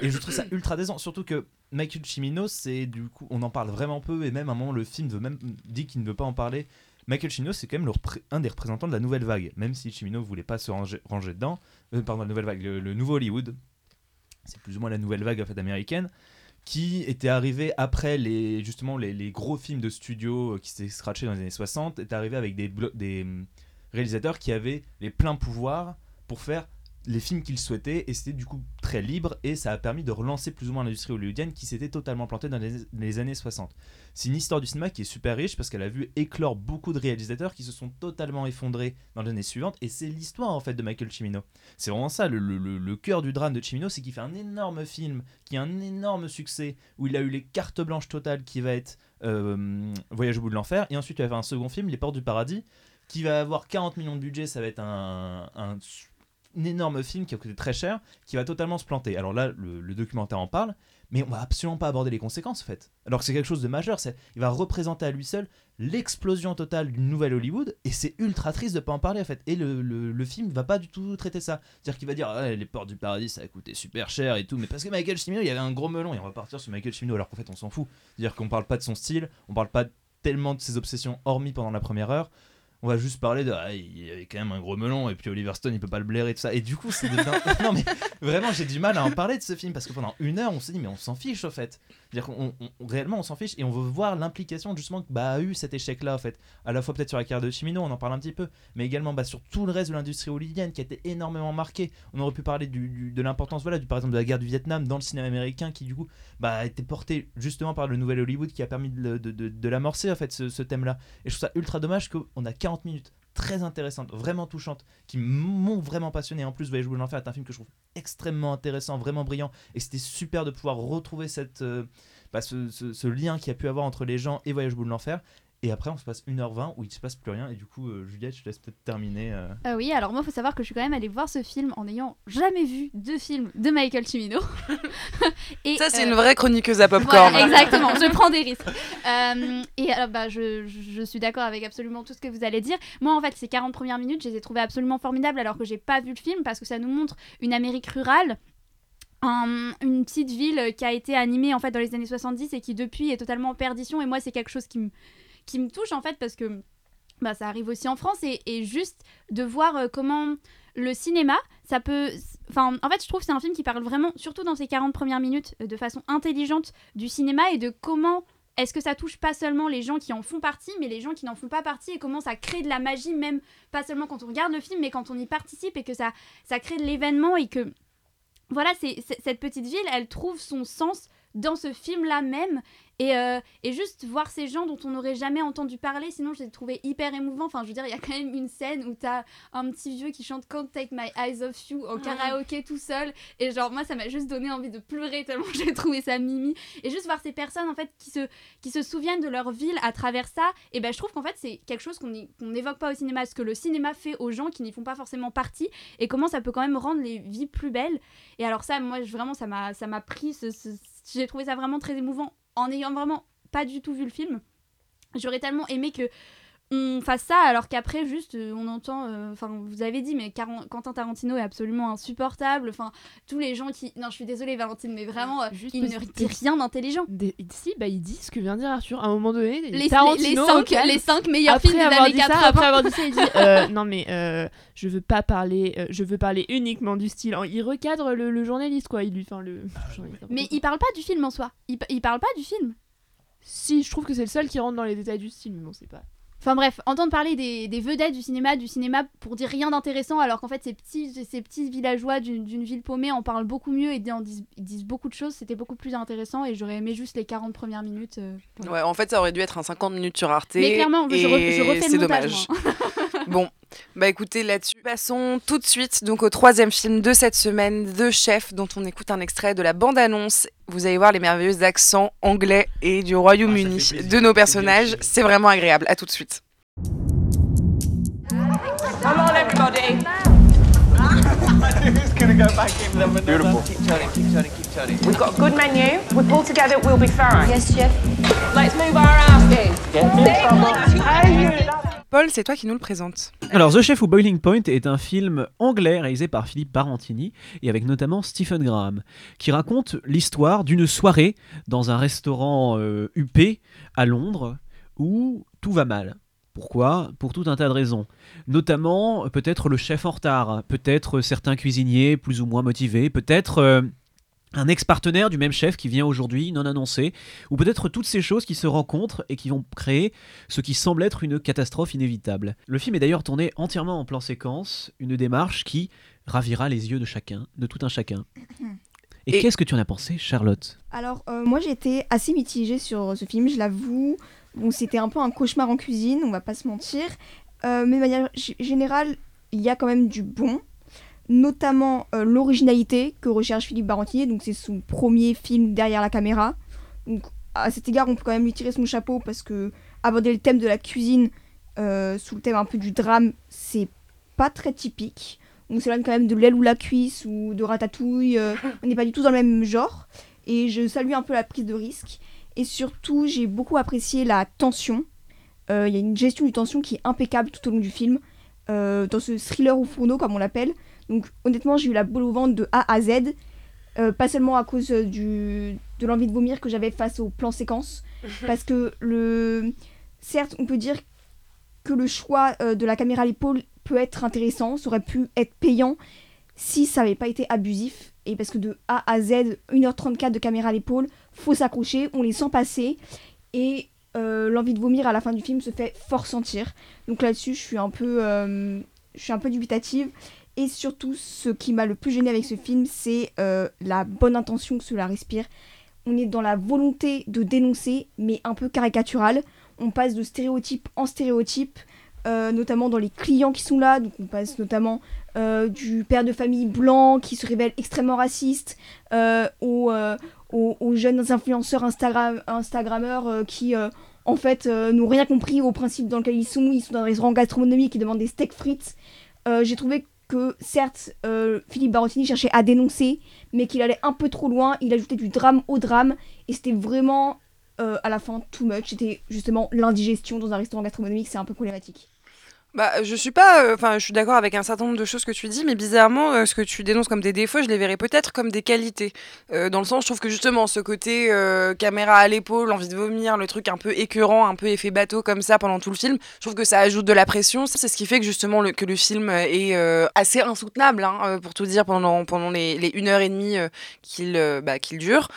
Et je trouve ça ultra décent. Surtout que Michael Cimino, c'est du coup, on en parle vraiment peu. Et même à un moment, le film veut même, dit qu'il ne veut pas en parler. Michael Cimino, c'est quand même un des représentants de la nouvelle vague. Même si Cimino voulait pas se ranger, dedans. Euh, pardon, la nouvelle vague, le, nouveau Hollywood. C'est plus ou moins la nouvelle vague américaine qui était arrivé après les justement les, gros films de studio euh, qui s'étaient scratchés dans les années 60 est arrivé avec des hum, réalisateurs qui avaient les pleins pouvoirs pour faire les films qu'ils souhaitaient et c'était du coup très libre et ça a permis de relancer plus ou moins l'industrie hollywoodienne qui s'était totalement plantée dans les, années 60. C'est une histoire du cinéma qui est super riche parce qu'elle a vu éclore beaucoup de réalisateurs qui se sont totalement effondrés dans les années suivantes et c'est l'histoire en fait de Michael Cimino. C'est vraiment ça le, cœur du drame de Cimino, c'est qu'il fait un énorme film qui a un énorme succès où il a eu les cartes blanches totales qui va être euh, Voyage au bout de l'enfer et ensuite il va faire un second film Les Portes du Paradis qui va avoir 40 millions de budget, ça va être un- un énorme film qui a coûté très cher, qui va totalement se planter. Alors là, le, documentaire en parle, mais on va absolument pas aborder les conséquences en fait. Alors que c'est quelque chose de majeur, il va représenter à lui seul l'explosion totale d'une nouvelle Hollywood, et c'est ultra triste de pas en parler en fait. Et le, le, le film va pas du tout traiter ça. C'est-à-dire qu'il va dire, les portes du paradis ça a coûté super cher et tout, mais parce que Michael Cimino, il y avait un gros melon, et on va partir sur Michael Cimino, alors qu'en fait on s'en fout. C'est-à-dire qu'on parle pas de son style, on parle pas tellement de ses obsessions, hormis pendant la première heure on va juste parler de ah, il y avait quand même un gros melon et puis Oliver Stone il peut pas le blairer et tout ça. Et du coup c'est de- non mais vraiment j'ai du mal à en parler de ce film parce que pendant une heure on s'est dit mais on s'en fiche au fait. C'est-à-dire qu'on on- réellement on s'en fiche et on veut voir l'implication justement que bah, a eu cet échec là en fait. À la fois peut-être sur la carrière de Chimino on en parle un petit peu mais également bah, sur tout le reste de l'industrie hollywoodienne qui a été énormément marquée. On aurait pu parler du, de l'importance voilà du par exemple de la guerre du Vietnam dans le cinéma américain qui du coup bah, a été porté justement par le nouvel Hollywood qui a permis de, de- de l'amorcer en fait ce, ce thème là et je trouve ça ultra dommage qu'on a 40 minutes très intéressantes, vraiment touchantes, qui m'ont vraiment passionné. En plus, Voyage au bout de l'enfer est un film que je trouve extrêmement intéressant, vraiment brillant, et c'était super de pouvoir retrouver cette, euh, bah, ce, lien qu'il y a pu avoir entre les gens et Voyage au bout de l'enfer. Et après, on se passe 1h20 où il se passe plus rien. Et du coup, euh, Juliette, je te laisse peut-être terminer. euh. Ah oui, alors moi, il faut savoir que je suis quand même allée voir ce film en n'ayant jamais vu de film de Michael Cimino. Et, Ça, c'est euh, une vraie chroniqueuse à popcorn. Voilà, exactement, je prends des risques. Euh, et alors, bah, je, je- je suis d'accord avec absolument tout ce que vous allez dire. Moi, en fait, ces 40 premières minutes, je les ai trouvées absolument formidables alors que j'ai pas vu le film parce que ça nous montre une Amérique rurale. un- une petite ville qui a été animée en fait dans les années 70 et qui depuis est totalement en perdition et moi c'est quelque chose qui me qui me touche en fait parce que bah, ça arrive aussi en France et, juste de voir euh, comment le cinéma, ça peut... Enfin, en fait, je trouve que c'est un film qui parle vraiment, surtout dans ces 40 premières minutes, euh, de façon intelligente du cinéma et de comment est-ce que ça touche pas seulement les gens qui en font partie, mais les gens qui n'en font pas partie et comment ça crée de la magie, même pas seulement quand on regarde le film, mais quand on y participe et que ça, ça crée de l'événement et que... Voilà, c'est- cette petite ville, elle trouve son sens dans ce film-là même. Et, euh, et juste voir ces gens dont on n'aurait jamais entendu parler, sinon je l'ai trouvé hyper émouvant. Enfin, je veux dire, il y a quand même une scène où t'as un petit vieux qui chante Can't Take My Eyes Off You en karaoké tout seul. Et genre, moi, ça m'a juste donné envie de pleurer tellement j'ai trouvé ça mimi. Et juste voir ces personnes, en fait, qui se, qui se souviennent de leur ville à travers ça, et ben je trouve qu'en fait, c'est quelque chose qu'on qu'on n'évoque pas au cinéma. Ce que le cinéma fait aux gens qui n'y font pas forcément partie, et comment ça peut quand même rendre les vies plus belles. Et alors, ça, moi, je- vraiment, ça m'a ça m'a pris. ce- ce- j'ai trouvé ça vraiment très émouvant en ayant vraiment pas du tout vu le film. J'aurais tellement aimé que on fasse ça alors qu'après juste euh, on entend euh, enfin vous avez dit mais Caran- Quentin Tarantino est absolument insupportable enfin tous les gens qui non je suis désolée Valentine mais vraiment euh, il ne dit rien d'intelligent Des- Si, bah il dit ce que vient de dire Arthur. À un moment donné, Les- Tarantino, les cinq- les cinq meilleurs après films des avoir années dit ça, 80. après avoir dit ça, il dit euh, non mais euh, je veux pas parler, euh, je veux parler uniquement du style. Il recadre le, le journaliste quoi. Il lui, enfin le. n'importe mais il parle pas du film en soi il, il parle pas du film Si, je trouve que c'est le seul qui rentre dans les détails du style, mais bon c'est pas. Enfin bref, entendre parler des, des vedettes du cinéma, du cinéma pour dire rien d'intéressant, alors qu'en fait ces petits, ces petits villageois d'une ville paumée en parlent beaucoup mieux et en disent, ils disent beaucoup de choses, c'était beaucoup plus intéressant et j'aurais aimé juste les 40 premières minutes. euh, voilà. Ouais, en fait, ça aurait dû être un 50 minutes sur Arte. Mais clairement, je, re- je refais c'est le montage. dommage. moi. Bon, bah écoutez, là-dessus, passons tout de suite donc au troisième film de cette semaine, The Chef, dont on écoute un extrait de la bande-annonce. Vous allez voir les merveilleux accents anglais et du Royaume-Uni de nos personnages. C'est vraiment agréable. À tout de suite. Come on, everybody. Who's gonna go back in there? Beautiful. Keep turning, keep turning, keep turning. We've got a good menu. We pull together, we'll be fine. Yes, chef. Let's move our asses. Paul, c'est toi qui nous le présente. Alors, The Chef ou Boiling Point est un film anglais réalisé par Philippe Parentini et avec notamment Stephen Graham, qui raconte l'histoire d'une soirée dans un restaurant euh, huppé à Londres où tout va mal. Pourquoi? Pour tout un tas de raisons. Notamment, euh, peut-être le chef en retard, peut-être certains cuisiniers plus ou moins motivés, peut-être euh, un ex-partenaire du même chef qui vient aujourd'hui non annoncé, ou peut-être toutes ces choses qui se rencontrent et qui vont créer ce qui semble être une catastrophe inévitable. Le film est d'ailleurs tourné entièrement en plan séquence, une démarche qui ravira les yeux de chacun, de tout un chacun. Et, Et- qu'est-ce que tu en as pensé, Charlotte? Alors, euh, moi j'étais assez mitigée sur ce film, je l'avoue. Bon, c'était un peu un cauchemar en cuisine, on va pas se mentir. Euh, mais de manière générale, il y a quand même du bon. Notamment euh, l'originalité que recherche Philippe Barentier. Donc, c'est son premier film derrière la caméra. Donc, à cet égard, on peut quand même lui tirer son chapeau parce que aborder le thème de la cuisine euh, sous le thème un peu du drame, c'est pas très typique. On s'éloigne quand même de l'aile ou la cuisse ou de ratatouille. euh, on n'est pas du tout dans le même genre. Et je salue un peu la prise de risque. Et surtout, j'ai beaucoup apprécié la tension. Il y a une gestion du tension qui est impeccable tout au long du film. dans ce thriller au fourneau, comme on l'appelle. Donc, honnêtement, j'ai eu la boule au ventre de A à Z. Euh, pas seulement à cause euh, du, de l'envie de vomir que j'avais face au plan séquence. parce que, le... certes, on peut dire que le choix euh, de la caméra à l'épaule peut être intéressant. Ça aurait pu être payant si ça n'avait pas été abusif. Et parce que de A à Z, 1h34 de caméra à l'épaule, faut s'accrocher, on les sent passer. Et euh, l'envie de vomir à la fin du film se fait fort sentir. Donc là-dessus, je suis un peu, je suis un peu dubitative. Et surtout, ce qui m'a le plus gêné avec ce film, c'est euh, la bonne intention que cela respire. On est dans la volonté de dénoncer, mais un peu caricatural. On passe de stéréotype en stéréotype, euh, notamment dans les clients qui sont là. Donc on passe notamment euh, du père de famille blanc qui se révèle extrêmement raciste, aux, aux- jeunes influenceurs Instagram, Instagrammeurs qui, en fait, n'ont rien compris au principe dans lequel ils sont. Ils sont dans un restaurant gastronomique, ils demandent des steaks frites. J'ai trouvé que, certes, euh, Philippe Barottini cherchait à dénoncer, mais qu'il allait un peu trop loin. Il ajoutait du drame au drame, et c'était vraiment, euh, à la fin, too much. C'était justement l'indigestion dans un restaurant gastronomique, c'est un peu problématique. Bah, je suis pas, euh, enfin, je suis d'accord avec un certain nombre de choses que tu dis, mais bizarrement, euh, ce que tu dénonces comme des défauts, je les verrais peut-être comme des qualités. Euh, dans le sens, je trouve que justement, ce côté euh, caméra à l'épaule, envie de vomir, le truc un peu écœurant, un peu effet bateau comme ça pendant tout le film, je trouve que ça ajoute de la pression. C'est ce qui fait que justement le, que le film est euh, assez insoutenable, hein, euh, pour tout dire, pendant pendant les, les une heure et demie euh, qu'il euh, bah, qu'il dure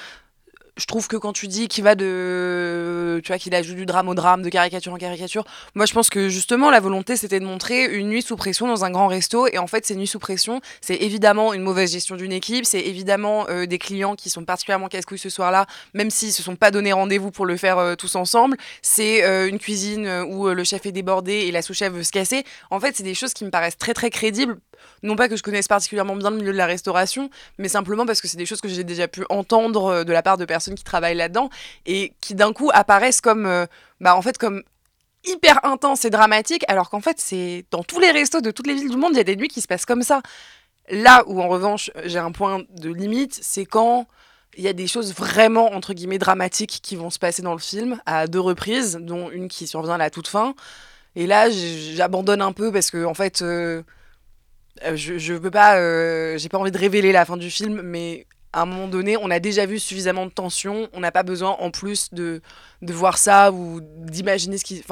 je trouve que quand tu dis qu'il va de tu vois qu'il ajoute du drame au drame de caricature en caricature moi je pense que justement la volonté c'était de montrer une nuit sous pression dans un grand resto. Et en fait ces nuits sous pression c'est évidemment une mauvaise gestion d'une équipe. C'est évidemment euh, des clients qui sont particulièrement casse-couilles ce soir-là même s'ils se sont pas donné rendez-vous pour le faire euh, tous ensemble. C'est euh, une cuisine où le chef est débordé et la sous-chef veut se casser. En fait c'est des choses qui me paraissent très très crédibles. Non pas que je connaisse particulièrement bien le milieu de la restauration, mais simplement parce que c'est des choses que j'ai déjà pu entendre de la part de personnes qui travaillent là-dedans et qui d'un coup apparaissent comme, euh, bah en fait comme hyper intenses et dramatiques, alors qu'en fait c'est dans tous les restos de toutes les villes du monde, il y a des nuits qui se passent comme ça. Là où en revanche j'ai un point de limite, c'est quand il y a des choses vraiment entre guillemets dramatiques qui vont se passer dans le film à deux reprises, dont une qui survient à la toute fin. Et là, j'abandonne un peu parce que en fait, euh, euh, je, je peux pas, euh, j'ai pas envie de révéler la fin du film, mais à un moment donné, on a déjà vu suffisamment de tension, on n'a pas besoin en plus de, de voir ça ou d'imaginer ce qui.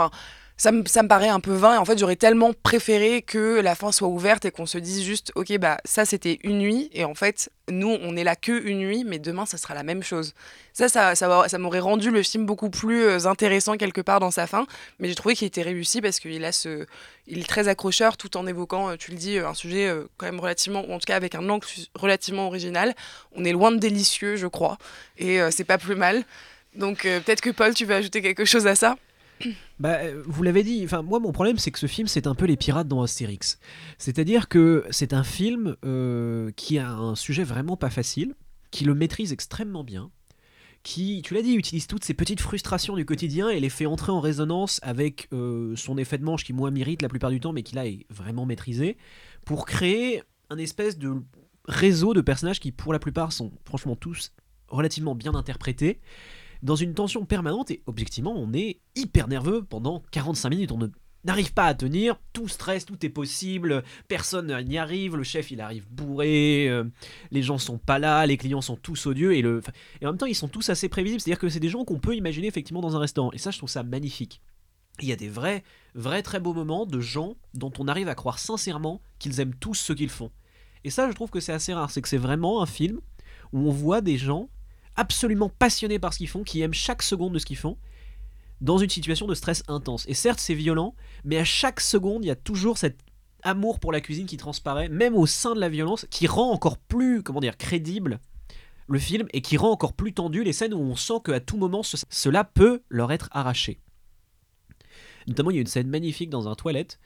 Ça me, paraît un peu vain et en fait, j'aurais tellement préféré que la fin soit ouverte et qu'on se dise juste, ok, bah ça c'était une nuit et en fait, nous on est là que une nuit, mais demain ça sera la même chose. Ça, ça, ça, ça m'aurait rendu le film beaucoup plus euh, intéressant quelque part dans sa fin, mais j'ai trouvé qu'il était réussi parce qu'il a ce, il est très accrocheur tout en évoquant, euh, tu le dis, euh, un sujet quand même relativement, ou en tout cas avec un angle relativement original. On est loin de délicieux, je crois, et c'est pas plus mal. Donc peut-être que Paul, tu veux ajouter quelque chose à ça? Bah, euh, vous l'avez dit, enfin, moi mon problème c'est que ce film c'est un peu les pirates dans Astérix. C'est-à-dire que c'est un film euh, qui a un sujet vraiment pas facile, qui le maîtrise extrêmement bien, qui, tu l'as dit, utilise toutes ces petites frustrations du quotidien et les fait entrer en résonance avec euh, son effet de manche qui moi m'irrite la plupart du temps mais qui là est vraiment maîtrisé, pour créer un espèce de réseau de personnages qui pour la plupart sont franchement tous relativement bien interprétés dans une tension permanente et objectivement on est hyper nerveux pendant 45 minutes. On ne- n'arrive pas à tenir, tout stress, tout est possible, personne n'y arrive, le chef il arrive bourré, euh, les gens sont pas là, les clients sont tous odieux et, le, et en même temps ils sont tous assez prévisibles, c'est-à-dire que c'est des gens qu'on peut imaginer effectivement dans un restaurant et ça je trouve ça magnifique. Il y a des vrais, vrais très beaux moments de gens dont on arrive à croire sincèrement qu'ils aiment tous ce qu'ils font. Et ça je trouve que c'est assez rare, c'est que c'est vraiment un film où on voit des gens absolument passionnés par ce qu'ils font, qui aiment chaque seconde de ce qu'ils font, dans une situation de stress intense. Et certes, c'est violent, mais à chaque seconde, il y a toujours cet amour pour la cuisine qui transparaît, même au sein de la violence, qui rend encore plus, comment dire, crédible le film et qui rend encore plus tendu les scènes où on sent qu'à tout moment, ce- cela peut leur être arraché. Notamment, il y a une scène magnifique dans un toilette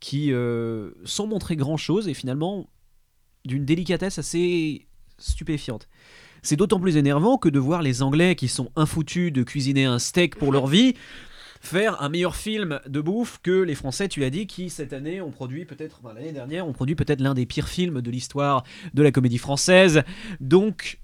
qui, euh, sans montrer grand-chose, est finalement d'une délicatesse assez stupéfiante. C'est d'autant plus énervant que de voir les Anglais qui sont infoutus de cuisiner un steak pour leur vie faire un meilleur film de bouffe que les Français, tu as dit, qui cette année ont produit peut-être, l'année dernière, ont produit peut-être l'un des pires films de l'histoire de la comédie française. Donc,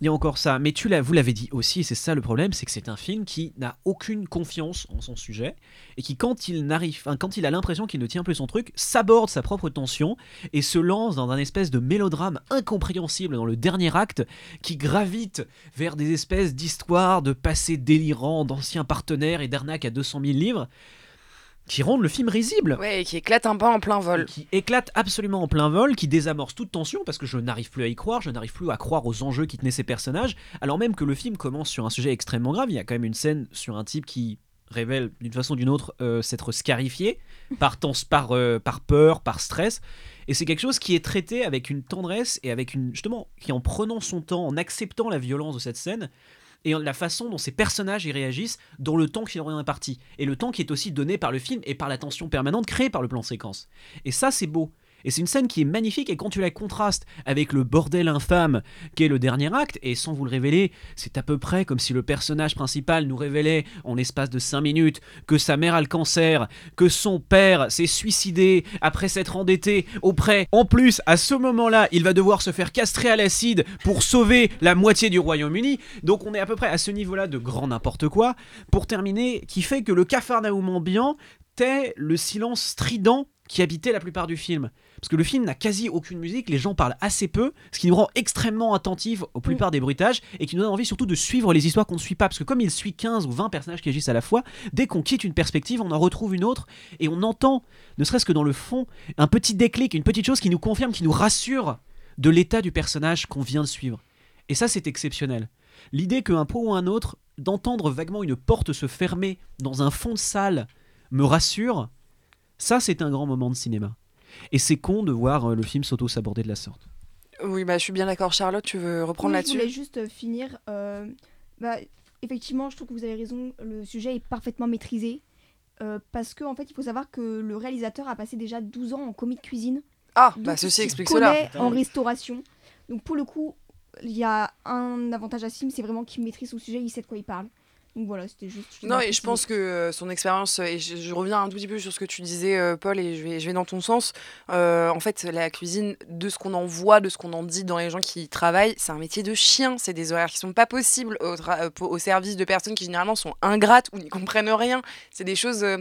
il y a encore ça. Mais tu l'as, vous l'avez dit aussi, c'est ça le problème, c'est que c'est un film qui n'a aucune confiance en son sujet et qui, quand il n'arrive, quand il a l'impression qu'il ne tient plus son truc, s'aborde sa propre tension et se lance dans un espèce de mélodrame incompréhensible dans le dernier acte qui gravite vers des espèces d'histoires de passé délirant, d'anciens partenaires et d'arnaques à 200 000 livres qui rendent le film risible. Ouais, et qui éclate un peu en plein vol. Qui éclate absolument en plein vol, qui désamorce toute tension parce que je n'arrive plus à y croire, je n'arrive plus à croire aux enjeux qui tenaient ces personnages, alors même que le film commence sur un sujet extrêmement grave. Il y a quand même une scène sur un type qui révèle d'une façon ou d'une autre euh, s'être scarifié par, par, euh, par peur, par stress. Et c'est quelque chose qui est traité avec une tendresse et avec une justement qui en prenant son temps, en acceptant la violence de cette scène et la façon dont ces personnages y réagissent dans le temps qui leur est imparti et le temps qui est aussi donné par le film et par la tension permanente créée par le plan séquence. Et ça c'est beau. Et c'est une scène qui est magnifique et quand tu la contrastes avec le bordel infâme qu'est le dernier acte, et sans vous le révéler, c'est à peu près comme si le personnage principal nous révélait en l'espace de 5 minutes que sa mère a le cancer, que son père s'est suicidé après s'être endetté auprès. En plus, à ce moment-là, il va devoir se faire castrer à l'acide pour sauver la moitié du Royaume-Uni. Donc on est à peu près à ce niveau-là de grand n'importe quoi. Pour terminer, qui fait que le cafarnaum ambiant tait le silence strident qui habitait la plupart du film. Parce que le film n'a quasi aucune musique, les gens parlent assez peu, ce qui nous rend extrêmement attentifs aux plupart des bruitages et qui nous donne envie surtout de suivre les histoires qu'on ne suit pas. Parce que comme il suit 15 ou 20 personnages qui agissent à la fois, dès qu'on quitte une perspective, on en retrouve une autre et on entend, ne serait-ce que dans le fond, un petit déclic, une petite chose qui nous confirme, qui nous rassure de l'état du personnage qu'on vient de suivre. Et ça, c'est exceptionnel. L'idée qu'un pot ou un autre, d'entendre vaguement une porte se fermer dans un fond de salle, me rassure, ça, c'est un grand moment de cinéma. Et c'est con de voir euh, le film s'auto-saborder de la sorte. Oui, bah, je suis bien d'accord. Charlotte, tu veux reprendre Oui, là-dessus? Je voulais juste euh, finir. euh, bah, effectivement, je trouve que vous avez raison. Le sujet est parfaitement maîtrisé. euh, parce qu'en en fait, il faut savoir que le réalisateur a passé déjà 12 ans en commis de cuisine. Ah, Donc, bah ceci il explique cela. en restauration. Donc pour le coup, il y a un avantage à Sim, c'est vraiment qu'il maîtrise son sujet, il sait de quoi il parle. Donc voilà, c'était juste. Non, voulais et je pense que euh, son expérience, et je, je reviens un tout petit peu sur ce que tu disais, euh, Paul, et je vais, je vais dans ton sens. Euh, en fait, la cuisine, de ce qu'on en voit, de ce qu'on en dit dans les gens qui y travaillent, c'est un métier de chien. C'est des horaires qui sont pas possibles au, euh, service de personnes qui généralement sont ingrates ou n'y comprennent rien. C'est des choses. euh,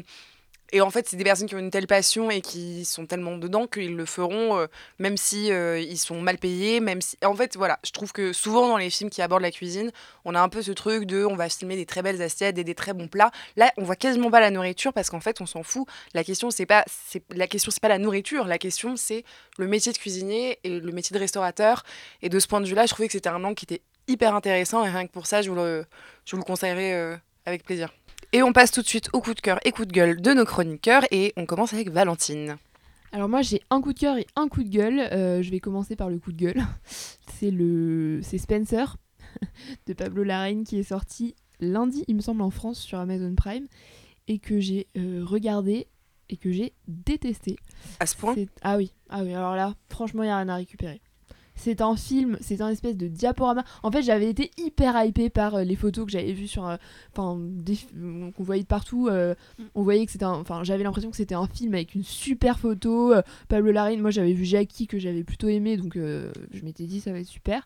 et en fait, c'est des personnes qui ont une telle passion et qui sont tellement dedans qu'ils le feront, euh, même si euh, ils sont mal payés, même si. En fait, voilà, je trouve que souvent dans les films qui abordent la cuisine, on a un peu ce truc de, on va filmer des très belles assiettes et des très bons plats. Là, on voit quasiment pas la nourriture parce qu'en fait, on s'en fout. La question, c'est pas, c'est la question, c'est pas la nourriture. La question, c'est le métier de cuisinier et le métier de restaurateur. Et de ce point de vue-là, je trouvais que c'était un angle qui était hyper intéressant et rien que pour ça, je vous le, je vous le conseillerais euh, avec plaisir. Et on passe tout de suite au coup de cœur et coup de gueule de nos chroniqueurs et on commence avec Valentine. Alors moi j'ai un coup de cœur et un coup de gueule. Euh, je vais commencer par le coup de gueule. C'est le c'est Spencer de Pablo Larraine qui est sorti lundi, il me semble, en France sur Amazon Prime et que j'ai euh, regardé et que j'ai détesté. À ce point? Ah oui, ah oui. Alors là, franchement, il y a rien à récupérer. C'est un film, c'est un espèce de diaporama. En fait, j'avais été hyper hypée par euh, les photos que j'avais vues sur, euh, enfin, euh, qu'on voyait de partout. euh, on voyait que c'était, un- enfin, j'avais l'impression que c'était un film avec une super photo. Pablo Larraín, moi j'avais vu Jackie que j'avais plutôt aimé, donc je m'étais dit ça va être super.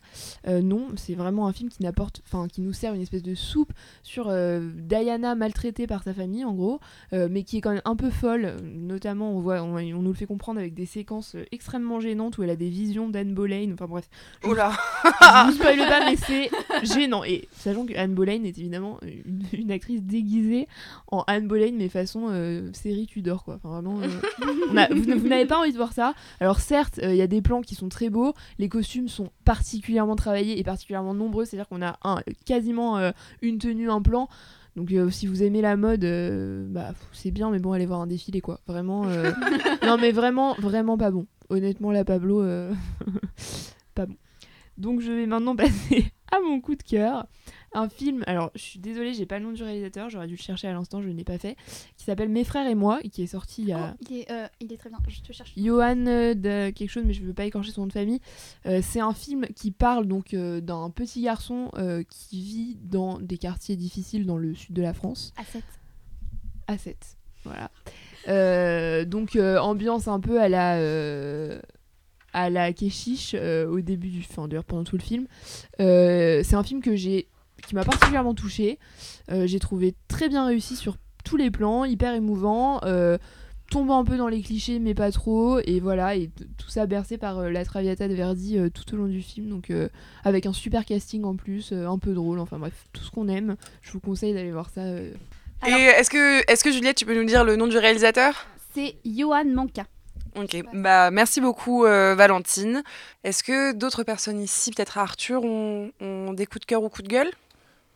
Non, c'est vraiment un film qui n'apporte, enfin, qui nous sert une espèce de soupe sur Diana maltraitée par sa famille, en gros, mais qui est quand même un peu folle. Notamment, on voit, on, on nous le fait comprendre avec des séquences extrêmement gênantes où elle a des visions d'Anne Boleyn. Enfin bref. Je- Oula je vous spoil pas, mais c'est gênant. Et sachant que Anne Boleyn est évidemment une, une actrice déguisée en Anne Boleyn, mais façon euh, série Tudor, quoi. Enfin, vraiment, euh, a- vous, vous n'avez pas envie de voir ça. Alors, certes, euh, il y a des plans qui sont très beaux, les costumes sont particulièrement travaillés et particulièrement nombreux, c'est-à-dire qu'on a un, quasiment euh, une tenue, un plan. Donc euh, si vous aimez la mode, euh, bah c'est bien, mais bon, allez voir un défilé quoi. Vraiment, euh, non mais vraiment, vraiment pas bon. Honnêtement, la Pablo, euh, pas bon. Donc je vais maintenant passer à mon coup de cœur. Un film, alors je suis désolée, j'ai pas le nom du réalisateur, j'aurais dû le chercher à l'instant, je ne l'ai pas fait, qui s'appelle Mes frères et moi, et qui est sorti il y a... Oh, il, est, euh, il est très bien, je te cherche. Johan euh, de quelque chose, mais je veux pas écorcher son nom de famille. Euh, c'est un film qui parle donc euh, d'un petit garçon qui vit dans des quartiers difficiles dans le sud de la France. À 7. À 7, voilà. Euh, donc euh, ambiance un peu à la euh, à la euh, au début du, enfin d'ailleurs pendant tout le film. Euh, c'est un film que qui m'a particulièrement touché. j'ai trouvé très bien réussi sur tous les plans, hyper émouvant. euh, tombant un peu dans les clichés mais pas trop et voilà et tout ça bercé par euh, la Traviata de Verdi euh, tout au long du film donc euh, avec un super casting en plus euh, un peu drôle enfin bref tout ce qu'on aime je vous conseille d'aller voir ça Et est-ce que, est que Juliette, tu peux nous dire le nom du réalisateur? C'est Johan Manka. Ok, bah merci beaucoup euh, Valentine. Est-ce que d'autres personnes ici, peut-être Arthur, ont, ont des coups de cœur ou coups de gueule?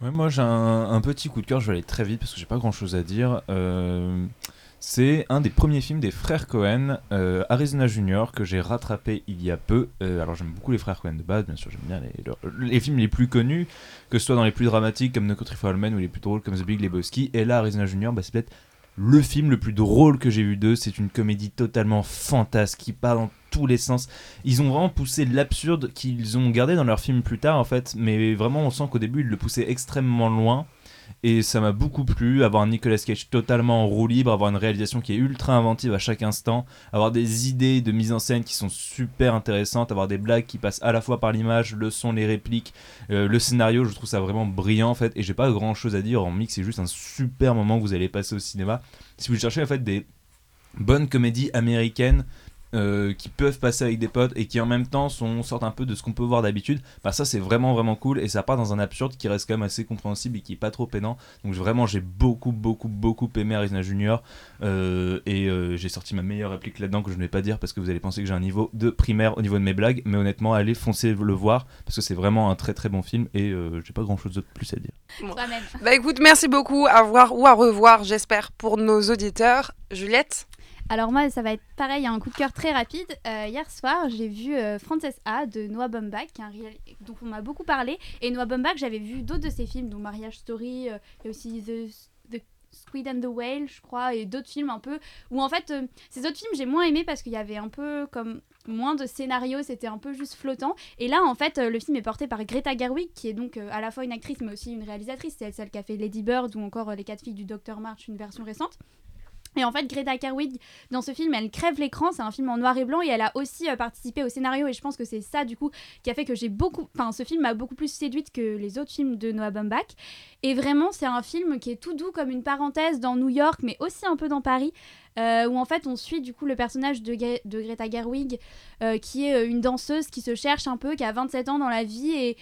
Ouais, moi j'ai un, un petit coup de cœur, je vais aller très vite parce que j'ai pas grand chose à dire. Euh, c'est un des premiers films des frères Cohen, euh, Arizona Junior, que j'ai rattrapé il y a peu. Euh, alors j'aime beaucoup les frères Cohen de base, bien sûr, j'aime bien les, leurs- films les plus connus, que ce soit dans les plus dramatiques comme No Country for Men ou les plus drôles comme The Big Lebowski. Et là, Arizona Junior, bah, c'est peut-être le film le plus drôle que j'ai vu d'eux. C'est une comédie totalement fantasque qui part dans tous les sens. Ils ont vraiment poussé l'absurde qu'ils ont gardé dans leur film plus tard en fait, mais vraiment on sent qu'au début ils le poussaient extrêmement loin. Et ça m'a beaucoup plu, avoir un Nicolas Cage totalement en roue libre, avoir une réalisation qui est ultra inventive à chaque instant, avoir des idées de mise en scène qui sont super intéressantes, avoir des blagues qui passent à la fois par l'image, le son, les répliques, euh, le scénario, je trouve ça vraiment brillant en fait. Et j'ai pas grand chose à dire en mix, c'est juste un super moment que vous allez passer au cinéma. Si vous cherchez en fait des bonnes comédies américaines euh, qui peuvent passer avec des potes et qui en même temps sont, sortent un peu de ce qu'on peut voir d'habitude, bah ça c'est vraiment vraiment cool et ça part dans un absurde qui reste quand même assez compréhensible et qui est pas trop pénant. Donc vraiment j'ai beaucoup beaucoup beaucoup aimé Arizona Junior euh, et euh, j'ai sorti ma meilleure réplique là-dedans que je ne vais pas dire parce que vous allez penser que j'ai un niveau de primaire au niveau de mes blagues, mais honnêtement allez foncer le voir parce que c'est vraiment un très très bon film et j'ai pas grand chose de plus à dire. Bah écoute, merci beaucoup. À voir ou à revoir, j'espère, pour nos auditeurs. Juliette? Alors moi, ça va être pareil, un coup de cœur très rapide. Euh, hier soir, j'ai vu euh, Frances A de Noah Baumbach, qui est un réal- dont on m'a beaucoup parlé. Et Noah Baumbach, j'avais vu d'autres de ses films, dont Marriage Story, euh, a aussi The, Squid and the Whale, je crois, et d'autres films un peu. Où en fait, ces autres films, j'ai moins aimé parce qu'il y avait un peu comme moins de scénario, c'était un peu juste flottant. Et là, en fait, le film est porté par Greta Gerwig, qui est donc à la fois une actrice mais aussi une réalisatrice. C'est elle celle qui a fait Lady Bird ou encore Les quatre filles du Dr March, une version récente. Et en fait, Greta Gerwig, dans ce film, elle crève l'écran. C'est un film en noir et blanc et elle a aussi euh, participé au scénario. Et je pense que c'est ça, du coup, qui a fait que j'ai beaucoup. Enfin, ce film m'a beaucoup plus séduite que les autres films de Noah Baumbach. Et vraiment, c'est un film qui est tout doux comme une parenthèse dans New York, mais aussi un peu dans Paris. euh, où en fait on suit du coup le personnage de, Gre- de Greta Gerwig euh, qui est une danseuse qui se cherche un peu, qui a 27 ans dans la vie et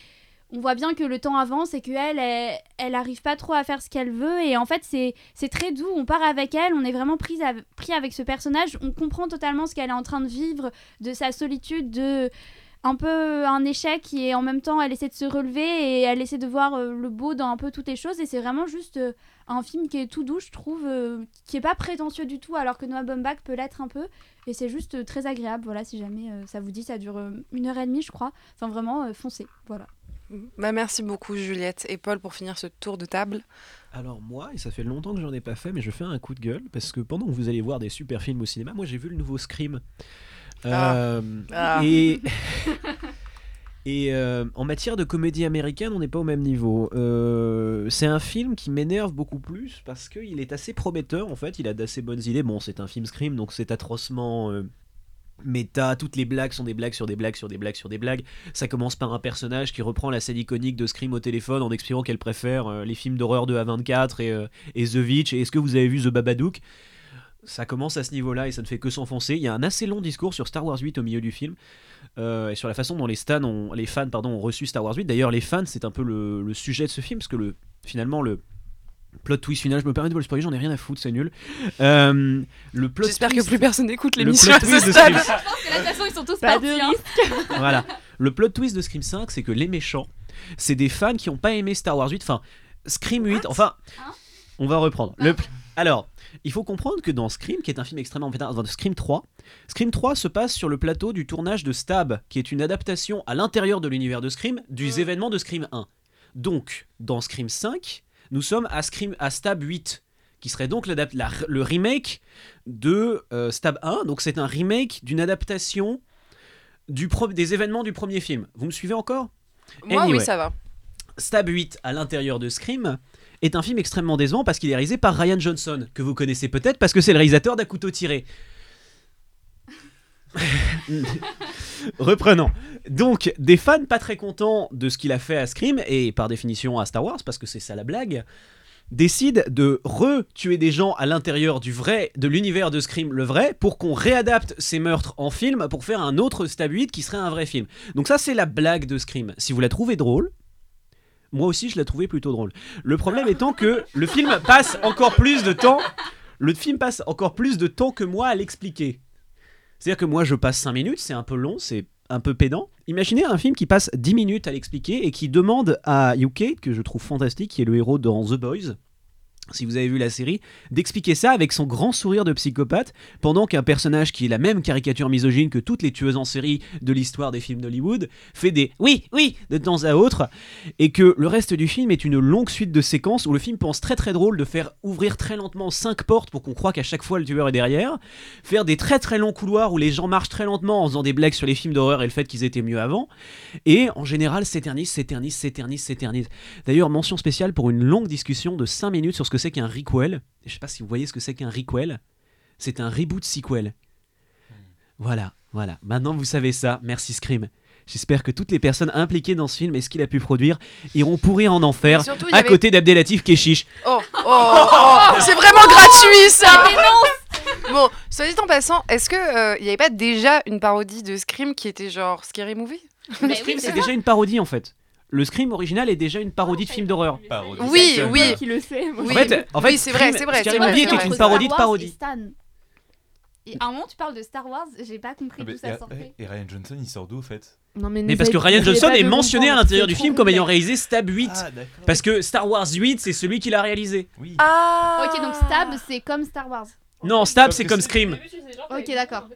on voit bien que le temps avance et qu'elle, elle, elle arrive pas trop à faire ce qu'elle veut. Et en fait, c'est, très doux. On part avec elle, on est vraiment pris, av- pris avec ce personnage. On comprend totalement ce qu'elle est en train de vivre, de sa solitude, de un peu un échec. Et en même temps elle essaie de se relever et elle essaie de voir euh, le beau dans un peu toutes les choses. Et c'est vraiment juste euh, un film qui est tout doux je trouve euh, qui est pas prétentieux du tout alors que Noah Baumbach peut l'être un peu. Et c'est juste très agréable. Voilà si jamais ça vous dit ça dure une heure et demie je crois. Enfin vraiment foncez. Voilà Bah merci beaucoup Juliette et Paul pour finir ce tour de table. Alors moi, et ça fait longtemps que j'en ai pas fait, mais je fais un coup de gueule parce que pendant que vous allez voir des super films au cinéma, moi j'ai vu le nouveau Scream. Ah. Euh, Ah. Et, et euh, en matière de comédie américaine, on n'est pas au même niveau. Euh, c'est un film qui m'énerve beaucoup plus parce qu'il est assez prometteur en fait, il a d'assez bonnes idées. Bon, c'est un film Scream, donc c'est atrocement... méta, toutes les blagues sont des blagues sur des blagues sur des blagues sur des blagues. Ça commence par un personnage qui reprend la scène iconique de Scream au téléphone en expliquant qu'elle préfère euh, les films d'horreur de A24 et, euh, et The Witch. Et est-ce que vous avez vu The Babadook? Ça commence à ce niveau-là et ça ne fait que s'enfoncer. Il y a un assez long discours sur Star Wars 8 au milieu du film euh, et sur la façon dont les, fans ont reçu Star Wars 8. D'ailleurs, les fans, c'est un peu le, sujet de ce film parce que le, finalement, le plot twist final, je me permets de vous le spoiler, j'en ai rien à foutre, c'est nul. Euh, le plot J'espère que twist- plus personne n'écoute l'émission à ce stade. Je pense que là de toute façon ils sont tous Pas partis hein. voilà. Le plot twist de Scream 5, c'est que les méchants, c'est des fans qui n'ont pas aimé Star Wars 8. Enfin, Scream 8, enfin, Hein? on va reprendre. Le... Alors, il faut comprendre que dans Scream, qui est un film extrêmement pétard, dans Scream 3, Scream 3 se passe sur le plateau du tournage de Stab, qui est une adaptation à l'intérieur de l'univers de Scream des événements de Scream 1. Donc, dans Scream 5, nous sommes à, Scream, à Stab 8, qui serait donc la- le remake de euh, Stab 1. Donc, c'est un remake d'une adaptation du pro- des événements du premier film. Vous me suivez encore? Moi Anyway. oui ça va. Stab 8 à l'intérieur de Scream est un film extrêmement décevant parce qu'il est réalisé par Ryan Johnson, que vous connaissez peut-être parce que c'est le réalisateur couteau tiré. Reprenons. Donc, des fans pas très contents de ce qu'il a fait à Scream, et par définition à Star Wars, parce que c'est ça la blague, décident de re-tuer des gens à l'intérieur du vrai, de l'univers de Scream, le vrai, pour qu'on réadapte ces meurtres en film pour faire un autre Stab 8 qui serait un vrai film. Donc ça, c'est la blague de Scream. Si vous la trouvez drôle, moi aussi, je l'ai trouvé plutôt drôle. Le problème étant que le film passe encore plus de temps. Le film passe encore plus de temps que moi à l'expliquer. C'est-à-dire que moi, je passe 5 minutes, c'est un peu long, c'est un peu pédant. Imaginez un film qui passe 10 minutes à l'expliquer et qui demande à UK, que je trouve fantastique, qui est le héros dans The Boys, si vous avez vu la série, d'expliquer ça avec son grand sourire de psychopathe, pendant qu'un personnage qui est la même caricature misogyne que toutes les tueuses en série de l'histoire des films d'Hollywood fait des oui, oui de temps à autre, et que le reste du film est une longue suite de séquences où le film pense très très drôle de faire ouvrir très lentement cinq portes pour qu'on croit qu'à chaque fois le tueur est derrière, faire des très très longs couloirs où les gens marchent très lentement en faisant des blagues sur les films d'horreur et le fait qu'ils étaient mieux avant, et en général s'éternise, s'éternise, s'éternise, s'éternise. D'ailleurs, mention spéciale pour une longue discussion de 5 minutes sur ce que c'est qu'un requel. Je sais pas si vous voyez ce que c'est qu'un requel. C'est un reboot sequel. Voilà, voilà. Maintenant vous savez ça. Merci Scream. J'espère que toutes les personnes impliquées dans ce film et ce qu'il a pu produire iront pourrir en enfer surtout, à avait- côté d'Abdelatif Keshish. Oh, oh, oh, oh, c'est vraiment gratuit ça Bon, soit dit en passant, est-ce que il n'y avait pas déjà une parodie de Scream qui était genre Scary Movie? Mais Scream, oui, c'est déjà une parodie en fait. Le Scream original est déjà une parodie de film d'horreur. Oui, oui. Qui le sait En fait, en fait oui, c'est vrai, c'est vrai, Scary Movie était une parodie de parodie. et à un moment, tu parles de Star Wars, j'ai pas compris d'où ça sortait. et, Ryan Johnson, il sort d'où au fait? Non, mais, Mais parce que Ryan Johnson est mentionné à l'intérieur du film comme ayant réalisé Stab 8. Ah, d'accord. Parce que Star Wars 8, c'est celui qui l'a réalisé. Oui. Ah Ok, donc Stab, c'est comme Star Wars. Non, Stab, c'est comme Scream. Ok, d'accord.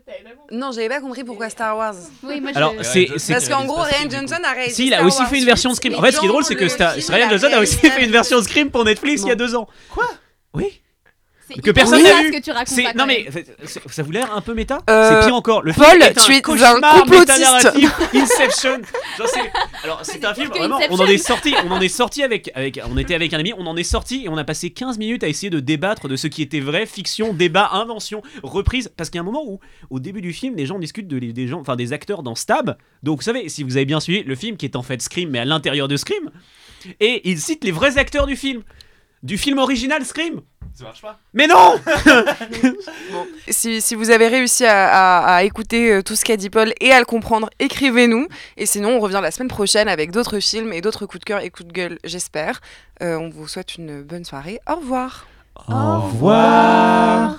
Non, j'avais pas compris pourquoi Star Wars. Oui, moi je. Alors, c'est. c'est- Parce qu'en gros, Ryan Johnson a réalisé. Si, il a Star aussi Wars fait une version de 8, Scream. En fait, ce qui est drôle, c'est que le Star- film, Ryan il a Johnson a aussi réalisé fait une version de Scream pour Netflix il y a deux ans. Quoi? Oui. C'est Que personne n'a ce vu. que tu racontes C'est là, non mais ça vous l'air un peu méta Euh, C'est pire encore. Le Paul, film est tu es un complotiste. Inception. Genre, alors c'est un film vraiment. On en est sorti. On en est sorti avec avec. On était avec un ami. On en est sorti et on a passé 15 minutes à essayer de débattre de ce qui était vrai, fiction, débat, invention, reprise. Parce qu'il y a un moment où au début du film, les gens discutent de les- des gens, enfin des acteurs dans Stab. Donc vous savez, si vous avez bien suivi le film qui est en fait Scream mais à l'intérieur de Scream, et ils citent les vrais acteurs du film, du film original Scream. Ça marche pas Mais non Si, si vous avez réussi à, à- à écouter euh, tout ce qu'a dit Paul et à le comprendre, écrivez-nous. Et sinon, on revient la semaine prochaine avec d'autres films et d'autres coups de cœur et coups de gueule, j'espère. Euh, on vous souhaite une bonne soirée. Au revoir. Au revoir.